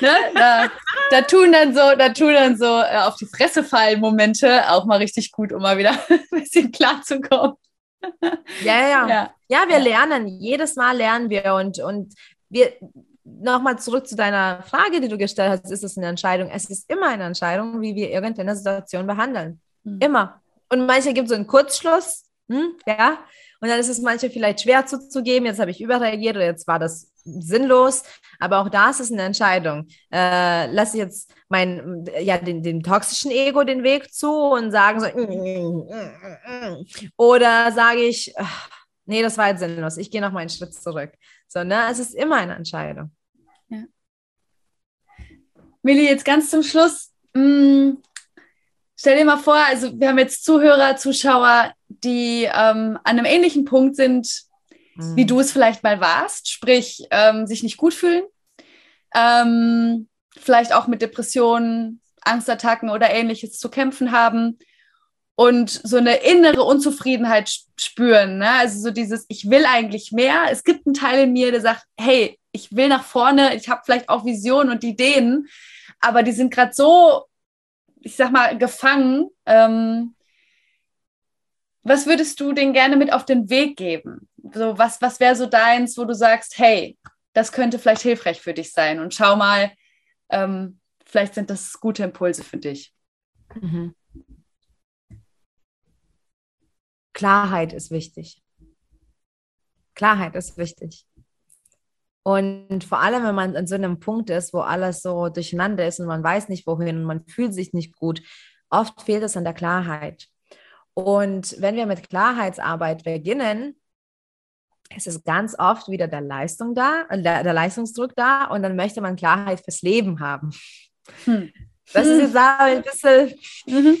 ne? da. Da tun dann so, da tun dann so äh, auf die Fresse fallen Momente auch mal richtig gut, um mal wieder ein bisschen klar zu kommen. Ja, ja. Ja, ja wir ja. lernen. Jedes Mal lernen wir und, und wir, nochmal zurück zu deiner Frage, die du gestellt hast, ist es eine Entscheidung? Es ist immer eine Entscheidung, wie wir irgendeine Situation behandeln. Mhm. Immer. Und manche gibt so einen Kurzschluss, hm, ja, und dann ist es manche vielleicht schwer zuzugeben, jetzt habe ich überreagiert oder jetzt war das sinnlos, aber auch da ist es eine Entscheidung. Äh, lasse ich jetzt mein, ja, den, dem toxischen Ego den Weg zu und sagen so, mm, mm, mm, oder sage ich, nee, das war jetzt sinnlos, ich gehe noch mal einen Schritt zurück. So, ne? Es ist immer eine Entscheidung. Ja. Milli, jetzt ganz zum Schluss. Mh, mm, stell dir mal vor, also wir haben jetzt Zuhörer, Zuschauer, die ähm, an einem ähnlichen Punkt sind, mhm. wie du es vielleicht mal warst, sprich ähm, sich nicht gut fühlen, ähm, vielleicht auch mit Depressionen, Angstattacken oder ähnliches zu kämpfen haben und so eine innere Unzufriedenheit spüren. Ne? Also so dieses, ich will eigentlich mehr. Es gibt einen Teil in mir, der sagt, hey, ich will nach vorne, ich habe vielleicht auch Visionen und Ideen, aber die sind gerade so, ich sag mal, gefangen. Ähm, was würdest du denen gerne mit auf den Weg geben? so was, was wäre so deins, wo du sagst, hey, das könnte vielleicht hilfreich für dich sein und schau mal, ähm, vielleicht sind das gute Impulse für dich. Mhm. Klarheit ist wichtig. Klarheit ist wichtig. Und vor allem, wenn man an so einem Punkt ist, wo alles so durcheinander ist und man weiß nicht wohin und man fühlt sich nicht gut, oft fehlt es an der Klarheit. Und wenn wir mit Klarheitsarbeit beginnen, ist es ganz oft wieder der Leistung da, äh, der, Leistungsdruck da und dann möchte man Klarheit fürs Leben haben. Hm. Das ist jetzt auch ein bisschen mhm.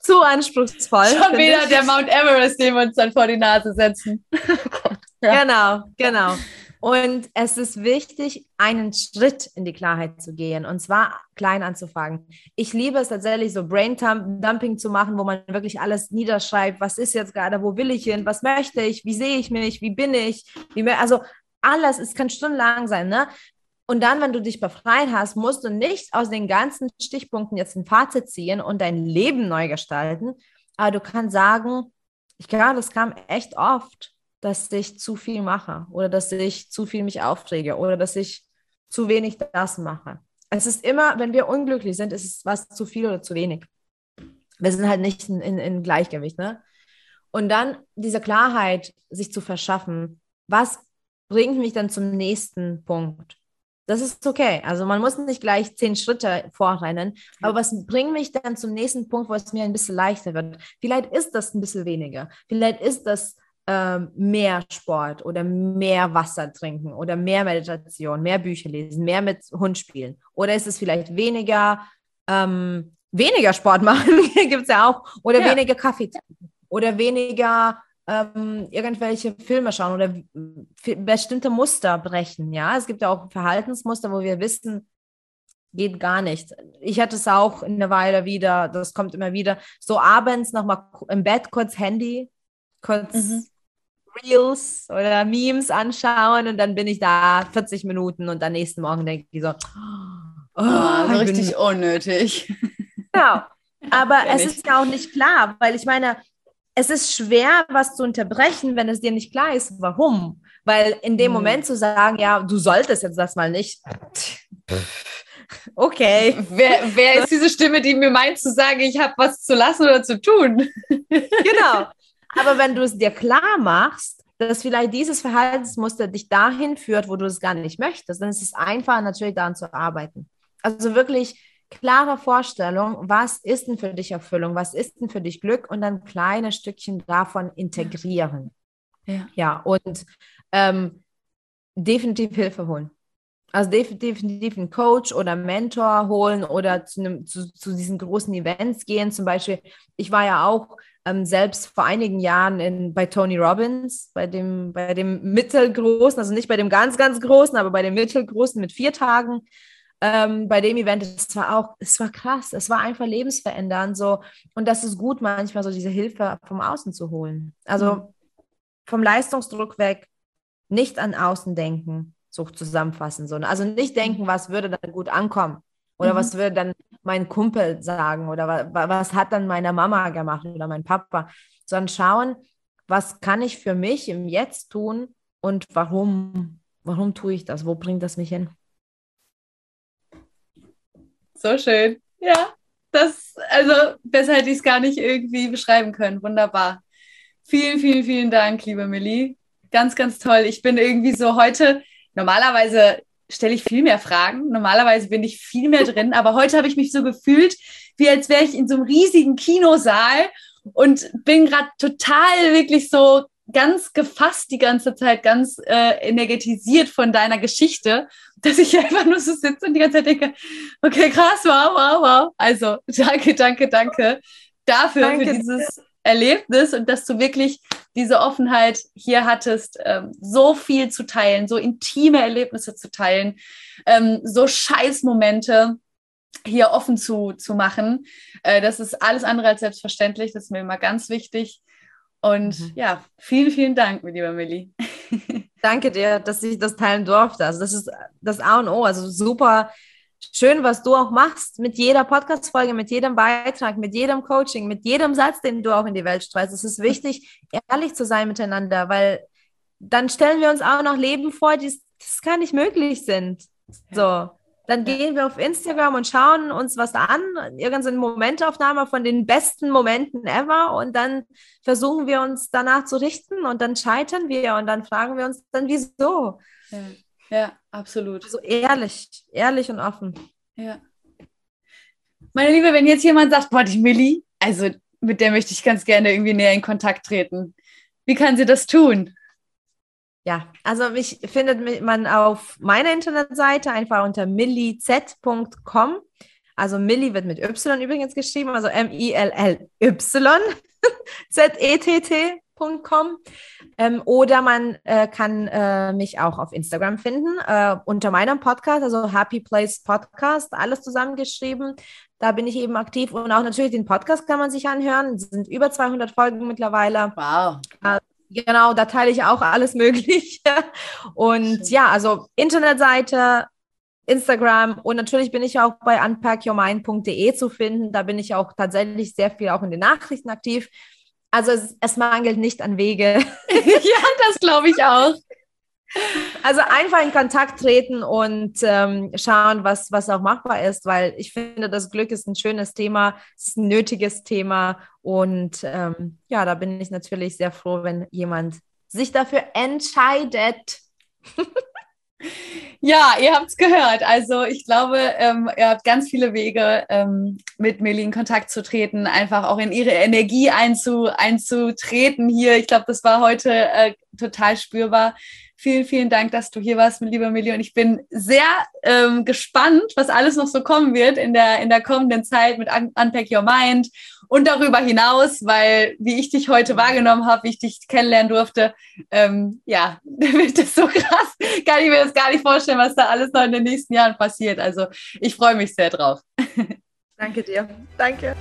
Zu anspruchsvoll. Schon wieder ich. der Mount Everest, den wir uns dann vor die Nase setzen. ja. Genau, genau. Und es ist wichtig, einen Schritt in die Klarheit zu gehen und zwar klein anzufangen. Ich liebe es tatsächlich, so Brain-Dumping zu machen, wo man wirklich alles niederschreibt. Was ist jetzt gerade? Wo will ich hin? Was möchte ich? Wie sehe ich mich? Wie bin ich? Wie, also alles, es kann stundenlang sein, ne? Und dann, wenn du dich befreit hast, musst du nicht aus den ganzen Stichpunkten jetzt ein Fazit ziehen und dein Leben neu gestalten. Aber du kannst sagen, ich glaube, das kam echt oft dass ich zu viel mache oder dass ich zu viel mich aufrege oder dass ich zu wenig das mache. Es ist immer, wenn wir unglücklich sind, ist es was zu viel oder zu wenig. Wir sind halt nicht in, in, in Gleichgewicht. Ne? Und dann diese Klarheit sich zu verschaffen, was bringt mich dann zum nächsten Punkt? Das ist okay. Also man muss nicht gleich zehn Schritte vorrennen, aber was bringt mich dann zum nächsten Punkt, wo es mir ein bisschen leichter wird? Vielleicht ist das ein bisschen weniger. Vielleicht ist das ähm, mehr Sport oder mehr Wasser trinken oder mehr Meditation, mehr Bücher lesen, mehr mit Hund spielen? Oder ist es vielleicht weniger, ähm, weniger Sport machen, gibt es ja auch, oder ja. weniger Kaffee trinken oder weniger ähm, irgendwelche Filme schauen oder bestimmte Muster brechen. Ja, es gibt ja auch Verhaltensmuster, wo wir wissen, geht gar nicht. Ich hatte es auch eine Weile wieder, das kommt immer wieder, so abends nochmal im Bett kurz Handy, kurz mhm. Reels oder Memes anschauen und dann bin ich da 40 Minuten und dann nächsten Morgen denke ich so, oh, oh so richtig bin... unnötig. Genau. Aber es ich. ist ja auch nicht klar, weil ich meine, es ist schwer, was zu unterbrechen, wenn es dir nicht klar ist, warum. Weil in dem hm. Moment zu sagen, ja, du solltest jetzt das mal nicht. Okay. Wer, wer ist diese Stimme, die mir meint zu sagen, ich habe was zu lassen oder zu tun? Genau. Aber wenn du es dir klar machst, dass vielleicht dieses Verhaltensmuster dich dahin führt, wo du es gar nicht möchtest, dann ist es einfacher, natürlich daran zu arbeiten. Also wirklich klare Vorstellung, was ist denn für dich Erfüllung, was ist denn für dich Glück und dann kleine Stückchen davon integrieren. Ja, ja und ähm, definitiv Hilfe holen. Also definitiv einen Coach oder Mentor holen oder zu, einem, zu, zu diesen großen Events gehen. Zum Beispiel, ich war ja auch ähm, selbst vor einigen Jahren in, bei Tony Robbins, bei dem, bei dem mittelgroßen, also nicht bei dem ganz, ganz großen, aber bei dem mittelgroßen mit vier Tagen. Ähm, bei dem Event, es war auch, es war krass, es war einfach lebensverändernd so. Und das ist gut, manchmal so diese Hilfe vom Außen zu holen. Also mhm. vom Leistungsdruck weg, nicht an Außen denken, so zusammenfassen. So. Also nicht denken, mhm. was würde dann gut ankommen, oder mhm. was würde dann mein Kumpel sagen? Oder was, was hat dann meine Mama gemacht oder mein Papa? Sondern schauen, was kann ich für mich im Jetzt tun und warum, warum tue ich das? Wo bringt das mich hin? So schön. Ja, das, also besser hätte ich es gar nicht irgendwie beschreiben können. Wunderbar. Vielen, vielen, vielen Dank, liebe Millie. Ganz, ganz toll. Ich bin irgendwie so heute, normalerweise stelle ich viel mehr Fragen. Normalerweise bin ich viel mehr drin, aber heute habe ich mich so gefühlt, wie als wäre ich in so einem riesigen Kinosaal und bin gerade total wirklich so ganz gefasst die ganze Zeit, ganz äh, energetisiert von deiner Geschichte, dass ich einfach nur so sitze und die ganze Zeit denke, okay, krass, wow, wow, wow. Also danke, danke, danke dafür, danke. für dieses Erlebnis und dass du wirklich diese Offenheit hier hattest, ähm, so viel zu teilen, so intime Erlebnisse zu teilen, ähm, so Scheißmomente hier offen zu, zu machen. Äh, das ist alles andere als selbstverständlich. Das ist mir immer ganz wichtig. Und mhm. ja, vielen, vielen Dank, lieber Milli. Danke dir, dass ich das teilen durfte. Also das ist das A und O. Also super schön, was du auch machst mit jeder Podcast-Folge, mit jedem Beitrag, mit jedem Coaching, mit jedem Satz, den du auch in die Welt streust. Es ist wichtig, ehrlich zu sein miteinander, weil dann stellen wir uns auch noch Leben vor, die das gar nicht möglich sind. So. Dann gehen wir auf Instagram und schauen uns was an, irgendeine Momentaufnahme von den besten Momenten ever und dann versuchen wir uns danach zu richten und dann scheitern wir und dann fragen wir uns dann, wieso? Ja, ja absolut. So also ehrlich, ehrlich und offen. Ja. Meine Liebe, wenn jetzt jemand sagt, boah, die Millie, also mit der möchte ich ganz gerne irgendwie näher in Kontakt treten. Wie kann sie das tun? Ja, also mich findet man auf meiner Internetseite einfach unter milliz.com. Also Milli wird mit Y übrigens geschrieben, also M-I-L-L-Y Z-E-T-T.com. Ähm, oder man äh, kann äh, mich auch auf Instagram finden, äh, unter meinem Podcast, also Happy Place Podcast, alles zusammengeschrieben. Da bin ich eben aktiv und auch natürlich den Podcast kann man sich anhören. Es sind über 200 Folgen mittlerweile. Wow. Genau, da teile ich auch alles Mögliche. Und ja, also Internetseite, Instagram und natürlich bin ich auch bei unpackyourmind.de zu finden. Da bin ich auch tatsächlich sehr viel auch in den Nachrichten aktiv. Also es, es mangelt nicht an Wege. ja, das glaube ich auch. Also einfach in Kontakt treten und ähm, schauen, was, was auch machbar ist, weil ich finde, das Glück ist ein schönes Thema, es ist ein nötiges Thema und ähm, ja, da bin ich natürlich sehr froh, wenn jemand sich dafür entscheidet. Ja, ihr habt es gehört. Also ich glaube, ähm, ihr habt ganz viele Wege, ähm, mit Millie in Kontakt zu treten, einfach auch in ihre Energie einzu, einzutreten hier. Ich glaube, das war heute äh, total spürbar. Vielen, vielen Dank, dass du hier warst, liebe Millie. Und ich bin sehr ähm, gespannt, was alles noch so kommen wird in der, in der kommenden Zeit mit Un Unpack Your Mind und darüber hinaus, weil wie ich dich heute wahrgenommen habe, wie ich dich kennenlernen durfte, ähm, ja, wird das so krass. Kann ich mir das gar nicht vorstellen, was da alles noch in den nächsten Jahren passiert. Also ich freue mich sehr drauf. Danke dir. Danke.